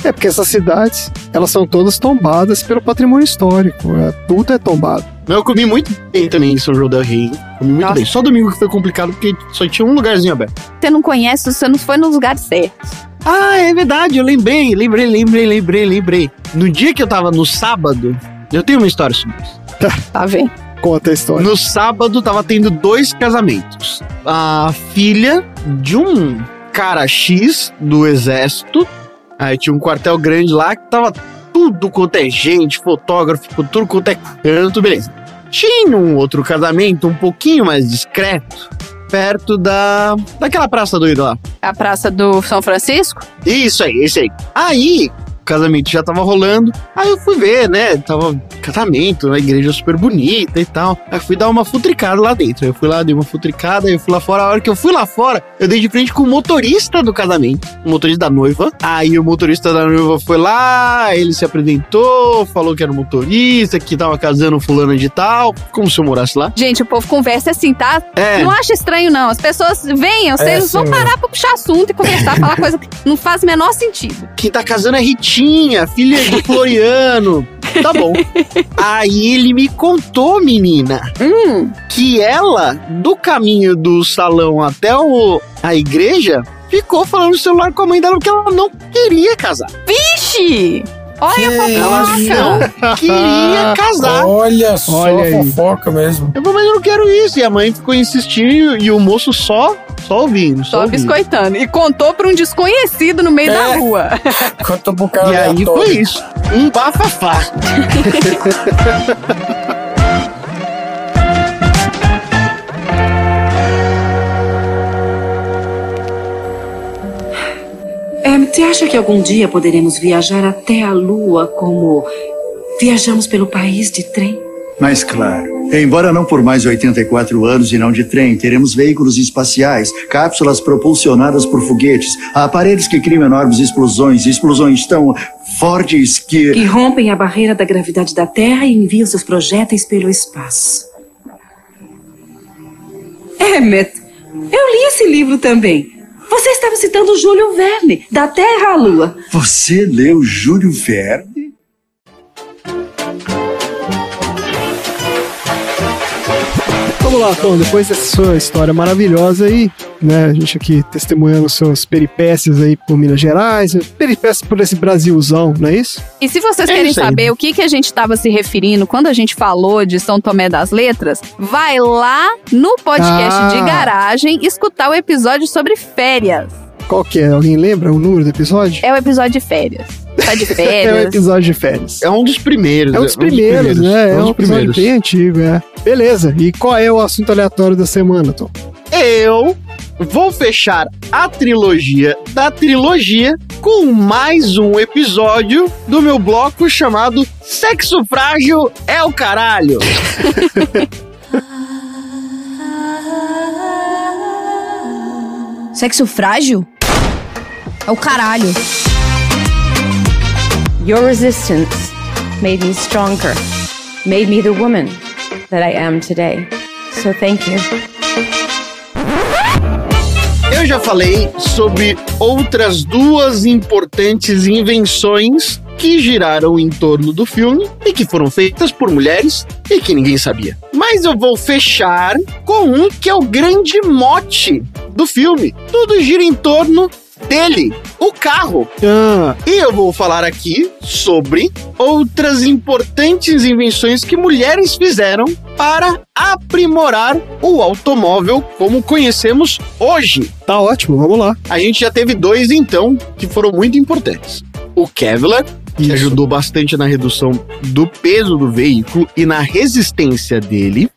[SPEAKER 4] É porque essas cidades, elas são todas tombadas pelo patrimônio histórico. é, tudo é tombado.
[SPEAKER 1] Mas eu comi muito bem também em São João del Rei. Comi muito
[SPEAKER 2] Nossa.
[SPEAKER 1] bem. Só domingo que foi complicado, porque só tinha um lugarzinho aberto.
[SPEAKER 2] Você não conhece, você não foi nos lugares certos.
[SPEAKER 1] Ah, é verdade, eu lembrei, lembrei, lembrei, lembrei, lembrei. No dia que eu tava no sábado, eu tenho uma história sobre isso.
[SPEAKER 2] Tá vendo?
[SPEAKER 4] Conta a história.
[SPEAKER 1] No sábado tava tendo dois casamentos. A filha de um cara X do exército. Aí tinha um quartel grande lá que tava tudo quanto é gente, fotógrafo, por tudo quanto é canto, beleza. Tinha um outro casamento um pouquinho mais discreto, perto da daquela praça doida lá.
[SPEAKER 2] A Praça do São Francisco?
[SPEAKER 1] Isso aí, esse aí. Aí, casamento já tava rolando. Aí eu fui ver, né? Tava casamento, uma igreja super bonita e tal. Aí fui dar uma futricada lá dentro. Eu fui lá, dei uma futricada, eu fui lá fora. A hora que eu fui lá fora, eu dei de frente com o motorista do casamento, o motorista da noiva. Aí o motorista da noiva foi lá, ele se apresentou, falou que era motorista, que tava casando fulano de tal, como se eu morasse lá.
[SPEAKER 2] Gente, o povo conversa assim, tá?
[SPEAKER 1] É.
[SPEAKER 2] Não acha estranho, não. As pessoas venham,
[SPEAKER 3] É
[SPEAKER 2] eles vão parar pra puxar assunto e conversar, falar coisa que não faz o menor sentido.
[SPEAKER 1] Quem tá casando é Filha do Floriano. Tá bom. Aí ele me contou, menina,
[SPEAKER 2] Hum,
[SPEAKER 1] que ela, do caminho do salão até o, a igreja, ficou falando no celular com a mãe dela porque ela não queria casar.
[SPEAKER 2] Ixi! Olha a
[SPEAKER 1] Ela
[SPEAKER 2] fofoca!
[SPEAKER 1] queria casar.
[SPEAKER 3] Olha só
[SPEAKER 4] Olha
[SPEAKER 3] a
[SPEAKER 4] aí.
[SPEAKER 3] fofoca mesmo.
[SPEAKER 1] Eu falei, mas eu não quero isso. E a mãe ficou insistindo e o moço só, só ouvindo. Só,
[SPEAKER 2] Só
[SPEAKER 1] ouvindo.
[SPEAKER 2] biscoitando. E contou pra um desconhecido no meio
[SPEAKER 3] É.
[SPEAKER 2] da rua.
[SPEAKER 3] Conta pro cara
[SPEAKER 1] E aí foi isso. Um bafafá.
[SPEAKER 10] você acha que algum dia poderemos viajar até a Lua como viajamos pelo país de trem?
[SPEAKER 8] Mas claro, Embora não por mais 84 anos e não de trem, teremos veículos espaciais, cápsulas propulsionadas por foguetes, aparelhos que criam enormes explosões, explosões tão fortes que.
[SPEAKER 10] Que rompem a barreira da gravidade da Terra e enviam seus projéteis pelo espaço. Emmet, eu li esse livro também. Você estava citando Júlio Verne, da Terra à Lua.
[SPEAKER 8] Você leu Júlio Verne?
[SPEAKER 4] Vamos lá, Tom, depois dessa sua história maravilhosa aí, né? A gente aqui testemunhando suas peripécias aí por Minas Gerais, peripécias por esse Brasilzão, não é isso?
[SPEAKER 2] E se vocês
[SPEAKER 4] É
[SPEAKER 2] querem saber o que, que a gente estava se referindo quando a gente falou de São Tomé das Letras, vai lá no podcast
[SPEAKER 4] Ah.
[SPEAKER 2] de garagem escutar o episódio sobre férias.
[SPEAKER 4] Qual que é? Alguém lembra o número do episódio?
[SPEAKER 2] É o episódio de férias. Tá de
[SPEAKER 4] É o
[SPEAKER 2] férias.
[SPEAKER 4] episódio de férias.
[SPEAKER 1] É um dos primeiros.
[SPEAKER 4] É um dos primeiros, né? É um episódio bem antigo, é. Beleza, e qual é o assunto aleatório da semana, Tom?
[SPEAKER 1] Eu vou fechar a trilogia da trilogia com mais um episódio do meu bloco chamado Sexo Frágil é o Caralho.
[SPEAKER 11] Sexo frágil? É o caralho.
[SPEAKER 12] Your resistance made me stronger, made me the woman that I am today. So thank you.
[SPEAKER 1] Eu já falei sobre outras duas importantes invenções que giraram em torno do filme e que foram feitas por mulheres e que ninguém sabia. Mas eu vou fechar com um que é o grande mote do filme. Tudo gira em torno dele, o carro. E eu vou falar aqui sobre outras importantes invenções que mulheres fizeram para aprimorar o automóvel como conhecemos hoje.
[SPEAKER 4] Tá ótimo, vamos lá.
[SPEAKER 1] A gente já teve dois então que foram muito importantes. O Kevlar, que ajudou bastante na redução do peso do veículo e na resistência dele.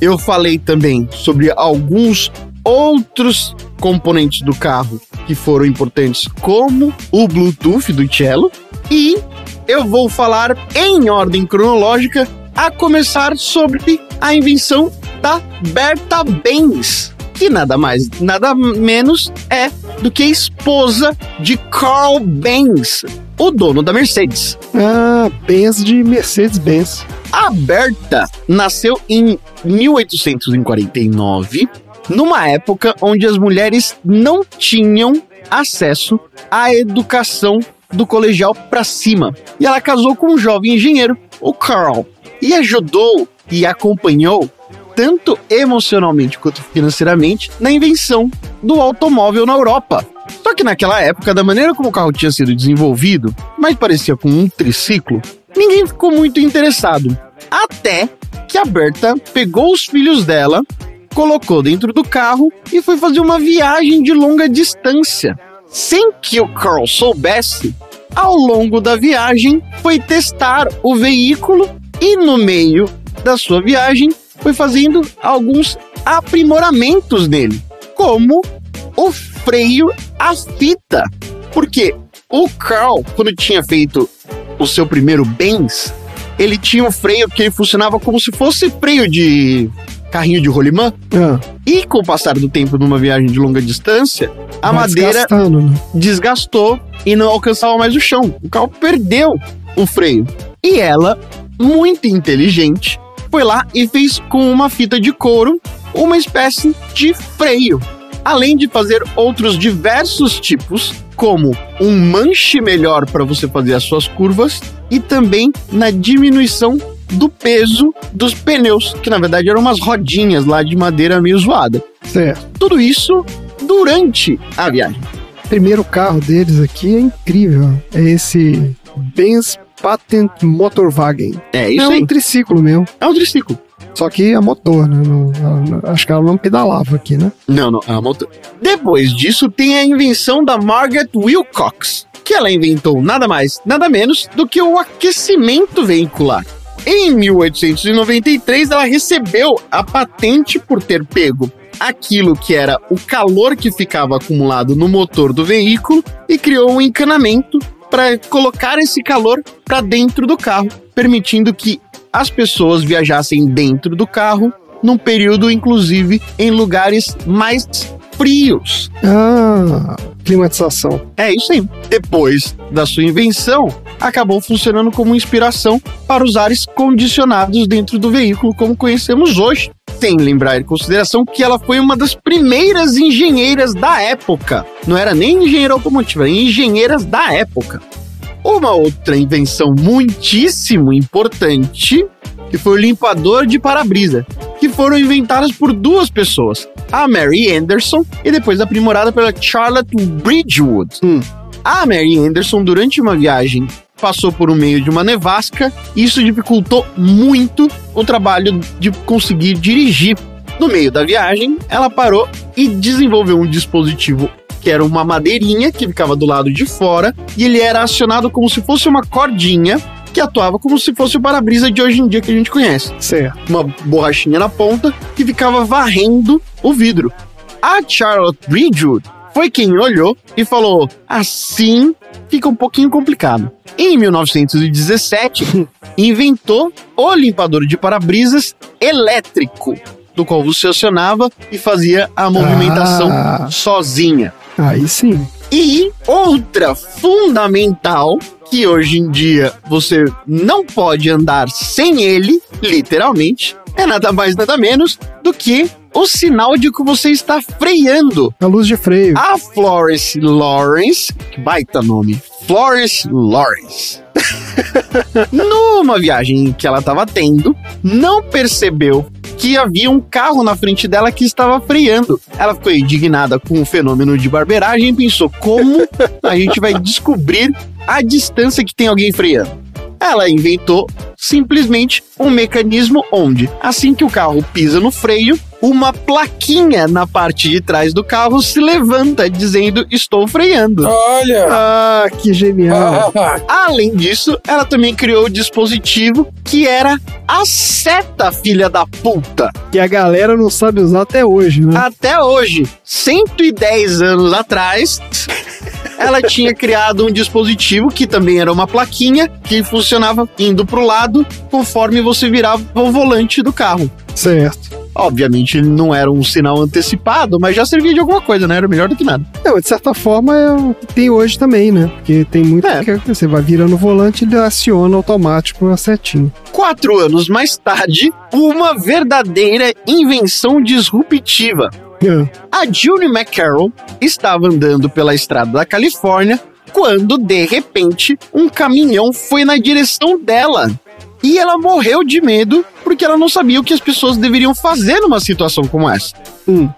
[SPEAKER 1] Eu falei também sobre alguns outros componentes do carro que foram importantes, como o Bluetooth do cello. E eu vou falar em ordem cronológica, a começar sobre a invenção da Berta Benz, que nada mais, nada menos é do que a esposa de Carl Benz, o dono da Mercedes.
[SPEAKER 4] Ah, Benz de Mercedes-Benz.
[SPEAKER 1] A Berta nasceu em 1849, numa época onde as mulheres não tinham acesso à educação do colegial para cima. E ela casou com um jovem engenheiro, o Carl, e ajudou e acompanhou tanto emocionalmente quanto financeiramente na invenção do automóvel na Europa. Só que naquela época, da maneira como o carro tinha sido desenvolvido, mais parecia com um triciclo, ninguém ficou muito interessado. Até que a Berta pegou os filhos dela, colocou dentro do carro e foi fazer uma viagem de longa distância. Sem que o Carl soubesse, ao longo da viagem foi testar o veículo e no meio da sua viagem foi fazendo alguns aprimoramentos nele, como o freio a fita. Porque o Carl, quando tinha feito o seu primeiro Benz, ele tinha um freio que funcionava como se fosse freio de carrinho de rolimã.
[SPEAKER 4] Ah,
[SPEAKER 1] E com o passar do tempo numa viagem de longa distância, a
[SPEAKER 4] vai
[SPEAKER 1] madeira
[SPEAKER 4] né?
[SPEAKER 1] desgastou e não alcançava mais o chão. O carro perdeu o freio. E ela, muito inteligente, foi lá e fez com uma fita de couro uma espécie de freio. Além de fazer outros diversos tipos, como um manche melhor para você fazer as suas curvas e também na diminuição do peso dos pneus, que na verdade eram umas rodinhas lá de madeira meio zoada.
[SPEAKER 4] Certo.
[SPEAKER 1] Tudo isso durante a viagem.
[SPEAKER 4] Primeiro carro deles aqui é incrível. É esse Benz Patent Motorwagen.
[SPEAKER 1] É isso
[SPEAKER 4] é
[SPEAKER 1] aí.
[SPEAKER 4] um triciclo mesmo.
[SPEAKER 1] É um triciclo.
[SPEAKER 4] Só que a motor, né? Não- ela não- acho que ela não pedalava aqui, né?
[SPEAKER 1] Não, não, a moto. Depois disso, tem a invenção da Margaret Wilcox, que ela inventou nada mais, nada menos do que o aquecimento veicular. Em 1893, ela recebeu a patente por ter pego aquilo que era o calor que ficava acumulado no motor do veículo e criou um encanamento para colocar esse calor para dentro do carro permitindo que as pessoas viajassem dentro do carro, num período, inclusive, em lugares mais frios.
[SPEAKER 4] Ah, climatização.
[SPEAKER 1] É isso aí. Depois da sua invenção, acabou funcionando como inspiração para os ares condicionados dentro do veículo como conhecemos hoje. Sem lembrar em consideração que ela foi uma das primeiras engenheiras da época. Não era nem engenheira automotiva, era engenheiras da época. Uma outra invenção muitíssimo importante, que foi o limpador de para-brisa, que foram inventadas por duas pessoas, a Mary Anderson e depois aprimorada pela Charlotte Bridgewood. A Mary Anderson, durante uma viagem, passou por um meio de uma nevasca e isso dificultou muito o trabalho de conseguir dirigir. No meio da viagem, ela parou e desenvolveu um dispositivo que era uma madeirinha que ficava do lado de fora e ele era acionado como se fosse uma cordinha que atuava como se fosse o para-brisa de hoje em dia que a gente conhece.
[SPEAKER 4] Certo.
[SPEAKER 1] Uma borrachinha na ponta que ficava varrendo o vidro. A Charlotte Bridgewood foi quem olhou e falou: assim fica um pouquinho complicado. Em 1917, inventou o limpador de para-brisas elétrico, do qual você acionava e fazia a movimentação
[SPEAKER 4] Ah.
[SPEAKER 1] sozinha.
[SPEAKER 4] Aí sim.
[SPEAKER 1] E outra fundamental, que hoje em dia você não pode andar sem ele, literalmente, é nada mais nada menos do que o sinal de que você está freando.
[SPEAKER 4] A luz de freio.
[SPEAKER 1] A Florence Lawrence, que baita nome, Florence Lawrence. Numa viagem que ela estava tendo, não percebeu que havia um carro na frente dela que estava freando. Ela ficou indignada com o fenômeno de barbeiragem e pensou: como a gente vai descobrir a distância que tem alguém freando? Ela inventou simplesmente um mecanismo onde, assim que o carro pisa no freio, uma plaquinha na parte de trás do carro se levanta dizendo estou freando.
[SPEAKER 3] Olha!
[SPEAKER 4] Ah, que genial.
[SPEAKER 1] Além disso, ela também criou o dispositivo que era a seta filha da puta.
[SPEAKER 4] Que a galera não sabe usar até hoje, né?
[SPEAKER 1] Até hoje, 110 anos atrás, ela tinha criado um dispositivo que também era uma plaquinha que funcionava indo pro lado conforme você virava o volante do carro.
[SPEAKER 4] Certo.
[SPEAKER 1] Obviamente ele não era um sinal antecipado, mas já servia de alguma coisa, né? Era melhor do que nada.
[SPEAKER 4] Não, de certa forma é o que tem hoje também, né? Porque tem muito que você vai virando o volante e ele aciona automático a setinha.
[SPEAKER 1] Quatro anos mais tarde, uma verdadeira invenção disruptiva. A Julie McCarroll estava andando pela estrada da Califórnia quando, de repente, um caminhão foi na direção dela. E ela morreu de medo porque ela não sabia o que as pessoas deveriam fazer numa situação como essa.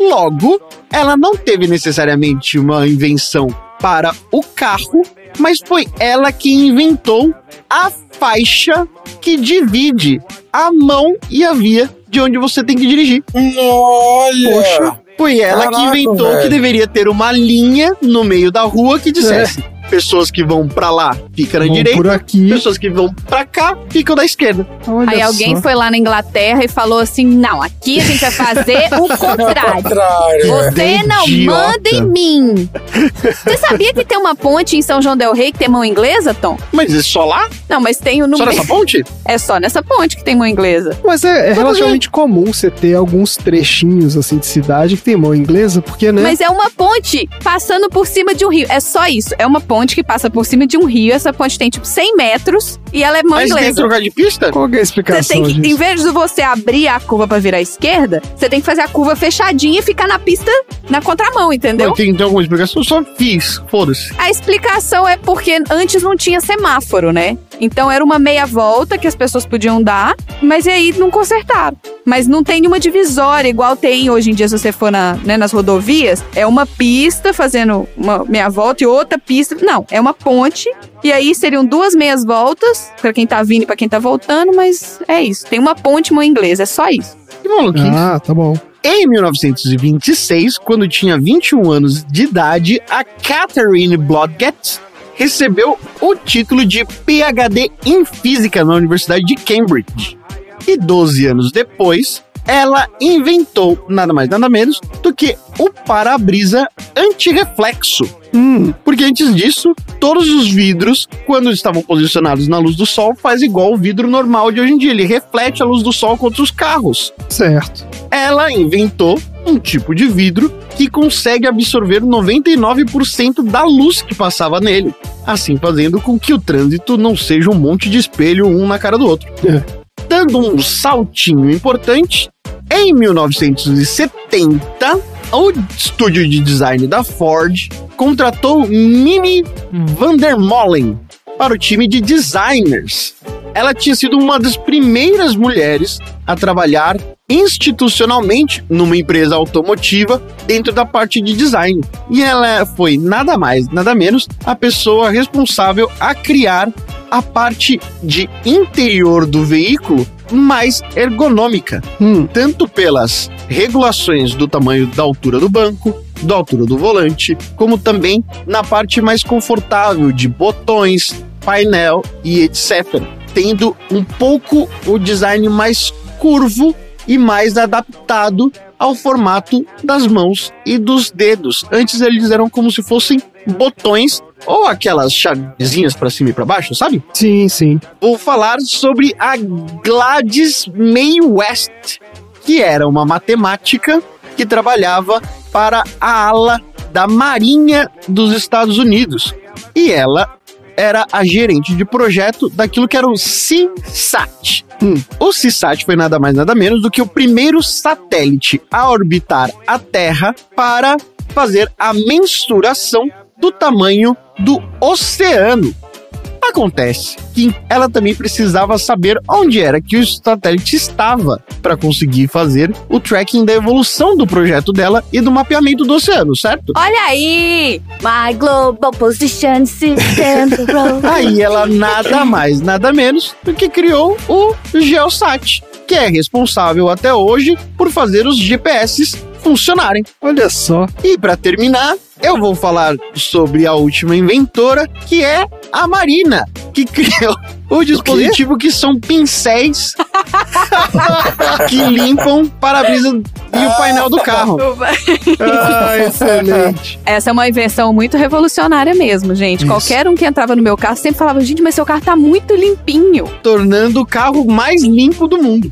[SPEAKER 1] Logo, ela não teve necessariamente uma invenção para o carro, mas foi ela que inventou a faixa que divide a mão e a via de onde você tem que dirigir.
[SPEAKER 3] Olha!
[SPEAKER 1] Poxa, foi ela que
[SPEAKER 3] Caraca,
[SPEAKER 1] inventou
[SPEAKER 3] velho.
[SPEAKER 1] que deveria ter uma linha no meio da rua que dissesse: pessoas que vão pra lá ficam na
[SPEAKER 4] Vão
[SPEAKER 1] direita,
[SPEAKER 4] por aqui.
[SPEAKER 1] pessoas que vão pra cá ficam na esquerda.
[SPEAKER 4] Olha
[SPEAKER 2] Aí alguém
[SPEAKER 4] só.
[SPEAKER 2] foi lá na Inglaterra e falou assim: não, aqui a gente vai fazer o contrário.
[SPEAKER 3] Contrário.
[SPEAKER 2] Você não
[SPEAKER 1] Idiota.
[SPEAKER 2] manda em mim. Você sabia que tem uma ponte em São João Del Rei que tem mão inglesa, Tom?
[SPEAKER 1] Mas é só lá?
[SPEAKER 2] Não, mas tem o no
[SPEAKER 1] Só nessa ponte?
[SPEAKER 2] É só nessa ponte que tem mão inglesa.
[SPEAKER 4] Mas é, é relativamente comum você ter alguns trechinhos assim de cidade que tem mão inglesa, porque, né?
[SPEAKER 2] Mas é uma ponte passando por cima de um rio. É só isso. É uma ponte que passa por cima de um rio. Essa ponte tem tipo 100 metros e ela é mão
[SPEAKER 1] Mas tem que trocar de pista?
[SPEAKER 4] Qual que é a
[SPEAKER 2] Você
[SPEAKER 4] explicação
[SPEAKER 2] tem que, em vez de você abrir a curva pra virar à esquerda, você tem que fazer a curva fechadinha e ficar na pista na contramão, entendeu?
[SPEAKER 1] Tem, tem alguma explicação? Eu só fiz, foda-se.
[SPEAKER 2] A explicação é porque antes não tinha semáforo, né? Então era uma meia volta que as pessoas podiam dar, mas e aí não consertaram. Mas não tem nenhuma divisória igual tem hoje em dia se você for na, né, nas rodovias. É uma pista fazendo uma meia volta e outra pista. Não, é uma ponte. E aí seriam duas meias voltas pra quem tá vindo e pra quem tá voltando, mas é isso. Tem uma ponte mão inglesa, é só isso.
[SPEAKER 1] Que maluquice.
[SPEAKER 4] Ah, tá bom.
[SPEAKER 1] Em 1926, quando tinha 21 anos de idade, a Catherine Blodgett recebeu o título de PhD em Física na Universidade de Cambridge. E 12 anos depois, ela inventou nada mais nada menos do que o para-brisa antirreflexo. Hum, porque antes disso, todos os vidros, quando estavam posicionados na luz do sol, faz igual o vidro normal de hoje em dia. Ele reflete a luz do sol contra os carros.
[SPEAKER 4] Certo.
[SPEAKER 1] Ela inventou um tipo de vidro que consegue absorver 99% da luz que passava nele, assim fazendo com que o trânsito não seja um monte de espelho um na cara do outro. Dando um saltinho importante, em 1970, o estúdio de design da Ford contratou Mimi Vandermolen para o time de designers. Ela tinha sido uma das primeiras mulheres a trabalhar institucionalmente numa empresa automotiva dentro da parte de design. E ela foi nada mais, nada menos a pessoa responsável a criar a parte de interior do veículo mais ergonômica, tanto pelas regulações do tamanho da altura do banco, da altura do volante, como também na parte mais confortável de botões, painel e etc. Tendo um pouco o design mais curvo e mais adaptado ao formato das mãos e dos dedos. Antes eles eram como se fossem botões ou aquelas chavezinhas para cima e para baixo, sabe?
[SPEAKER 4] Sim, sim.
[SPEAKER 1] Vou falar sobre a Gladys May West, que era uma matemática que trabalhava para a ala da Marinha dos Estados Unidos. E ela era a gerente de projeto daquilo que era o CISAT. Hum, o CISAT foi nada mais nada menos do que o primeiro satélite a orbitar a Terra para fazer a mensuração do tamanho do oceano. Acontece que ela também precisava saber onde era que o satélite estava para conseguir fazer o tracking da evolução do projeto dela e do mapeamento do oceano, certo?
[SPEAKER 2] Olha aí! My Global Position System.
[SPEAKER 1] Aí ela nada mais, nada menos do que criou o Geosat, que é responsável até hoje por fazer os GPS funcionarem.
[SPEAKER 4] Olha só.
[SPEAKER 1] E para terminar, eu vou falar sobre a última inventora, que é a Marina, que criou o dispositivo que são pincéis que limpam para-brisa e o painel do carro.
[SPEAKER 4] Ah, excelente.
[SPEAKER 2] Essa é uma invenção muito revolucionária mesmo, gente.
[SPEAKER 1] Isso.
[SPEAKER 2] Qualquer um que entrava no meu carro sempre falava, gente, mas seu carro tá muito limpinho.
[SPEAKER 1] Tornando o carro mais limpo do mundo.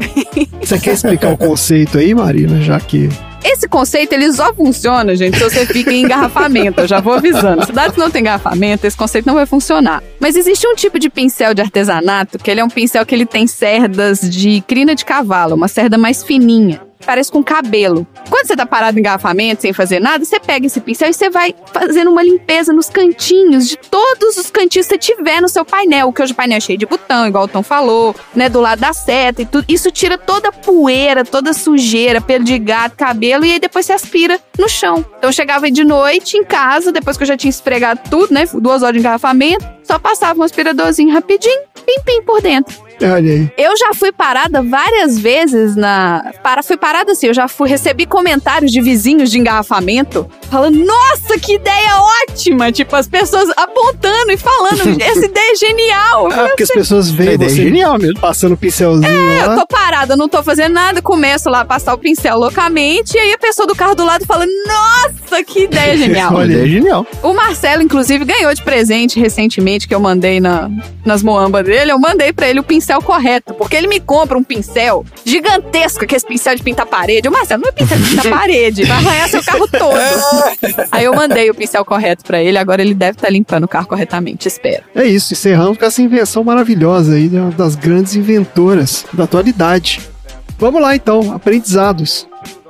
[SPEAKER 4] Você quer explicar o conceito aí, Marina? Já que.
[SPEAKER 2] Esse conceito, ele só funciona, gente, se você fica em engarrafamento. Eu já vou avisando. Cidades não tem engarrafamento, esse conceito não vai funcionar. Mas existe um tipo de pincel de artesanato, que ele é um pincel que ele tem cerdas de crina de cavalo, uma cerda mais fininha. Parece com cabelo. Quando você tá parado em engarrafamento, sem fazer nada, você pega esse pincel e você vai fazendo uma limpeza nos cantinhos, de todos os cantinhos que você tiver no seu painel. Que hoje o painel é cheio de botão, igual o Tom falou, né? Do lado da seta e tudo. Isso tira toda a poeira, toda a sujeira, pelo de gato, cabelo, e aí depois você aspira no chão. Então eu chegava de noite em casa, depois que eu já tinha esfregado tudo, né? Duas horas de engarrafamento, só passava um aspiradorzinho rapidinho, pim-pim por dentro.
[SPEAKER 4] Olha aí.
[SPEAKER 2] Eu já fui parada várias vezes na. Para, fui parada assim, eu já fui recebi comentários de vizinhos de engarrafamento falando: Nossa, que ideia ótima! Tipo, as pessoas apontando e falando: Essa ideia é genial! Eu
[SPEAKER 4] Ah,
[SPEAKER 2] falei,
[SPEAKER 4] porque as
[SPEAKER 2] "Você-
[SPEAKER 4] pessoas
[SPEAKER 1] A
[SPEAKER 4] veem
[SPEAKER 1] ideia é
[SPEAKER 4] você
[SPEAKER 1] genial mesmo.
[SPEAKER 4] passando o pincelzinho
[SPEAKER 2] É, eu
[SPEAKER 4] lá.
[SPEAKER 2] tô parada, não tô fazendo nada, começo lá a passar o pincel loucamente, e aí a pessoa do carro do lado fala: Nossa, que ideia genial!
[SPEAKER 1] A ideia é genial.
[SPEAKER 2] O Marcelo, inclusive, ganhou de presente recentemente que eu mandei na, nas moambas dele. Eu mandei pra ele o pincel correto, porque ele me compra um pincel gigantesco, que é esse pincel de pintar parede. O Marcelo, não é pincel de pintar parede, vai arranhar seu carro todo. Aí eu mandei o pincel correto pra ele, agora ele deve estar limpando o carro corretamente, espero.
[SPEAKER 4] É isso, encerramos com essa invenção maravilhosa aí, uma das grandes inventoras da atualidade. Vamos lá então, aprendizados.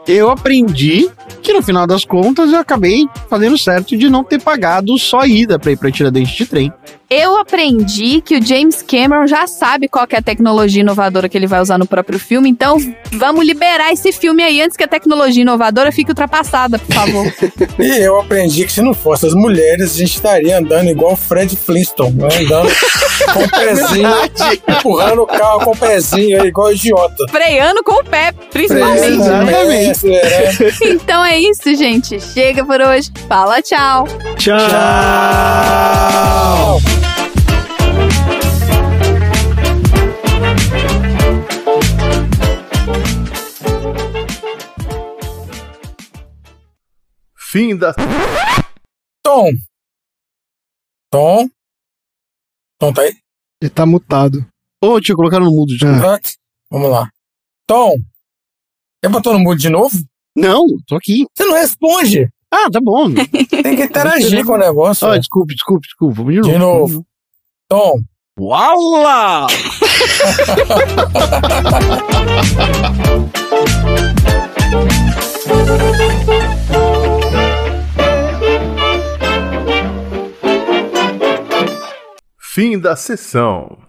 [SPEAKER 1] Eu aprendi que no final das contas eu acabei fazendo certo de não ter pagado só ida pra ir pra Tiradentes de trem.
[SPEAKER 2] Eu aprendi que o James Cameron já sabe qual que é a tecnologia inovadora que ele vai usar no próprio filme, então vamos liberar esse filme aí antes que a tecnologia inovadora fique ultrapassada, por favor.
[SPEAKER 3] E eu aprendi que se não fosse as mulheres, a gente estaria andando igual o Fred Flintstone, né? Andando com o pezinho, empurrando o carro com o pezinho, igual idiota.
[SPEAKER 2] Freando com o pé, principalmente.
[SPEAKER 3] Exatamente. acelerando.
[SPEAKER 2] Então é isso, gente. Chega por hoje. Fala tchau.
[SPEAKER 4] Tchau.
[SPEAKER 6] Fim da.
[SPEAKER 3] Tom, Tom? Tom tá aí?
[SPEAKER 4] Ele tá mutado.
[SPEAKER 1] Ô, tinha colocado no mudo.
[SPEAKER 3] Ah, Vamos lá. Tom, quer botar no mudo de novo?
[SPEAKER 1] Não, tô aqui.
[SPEAKER 3] Você não responde.
[SPEAKER 1] Ah, tá bom.
[SPEAKER 3] Tem que interagir com o negócio.
[SPEAKER 1] Ah, desculpe, desculpe, desculpe. De novo.
[SPEAKER 3] De novo. Tom.
[SPEAKER 1] Uala!
[SPEAKER 6] Fim da sessão.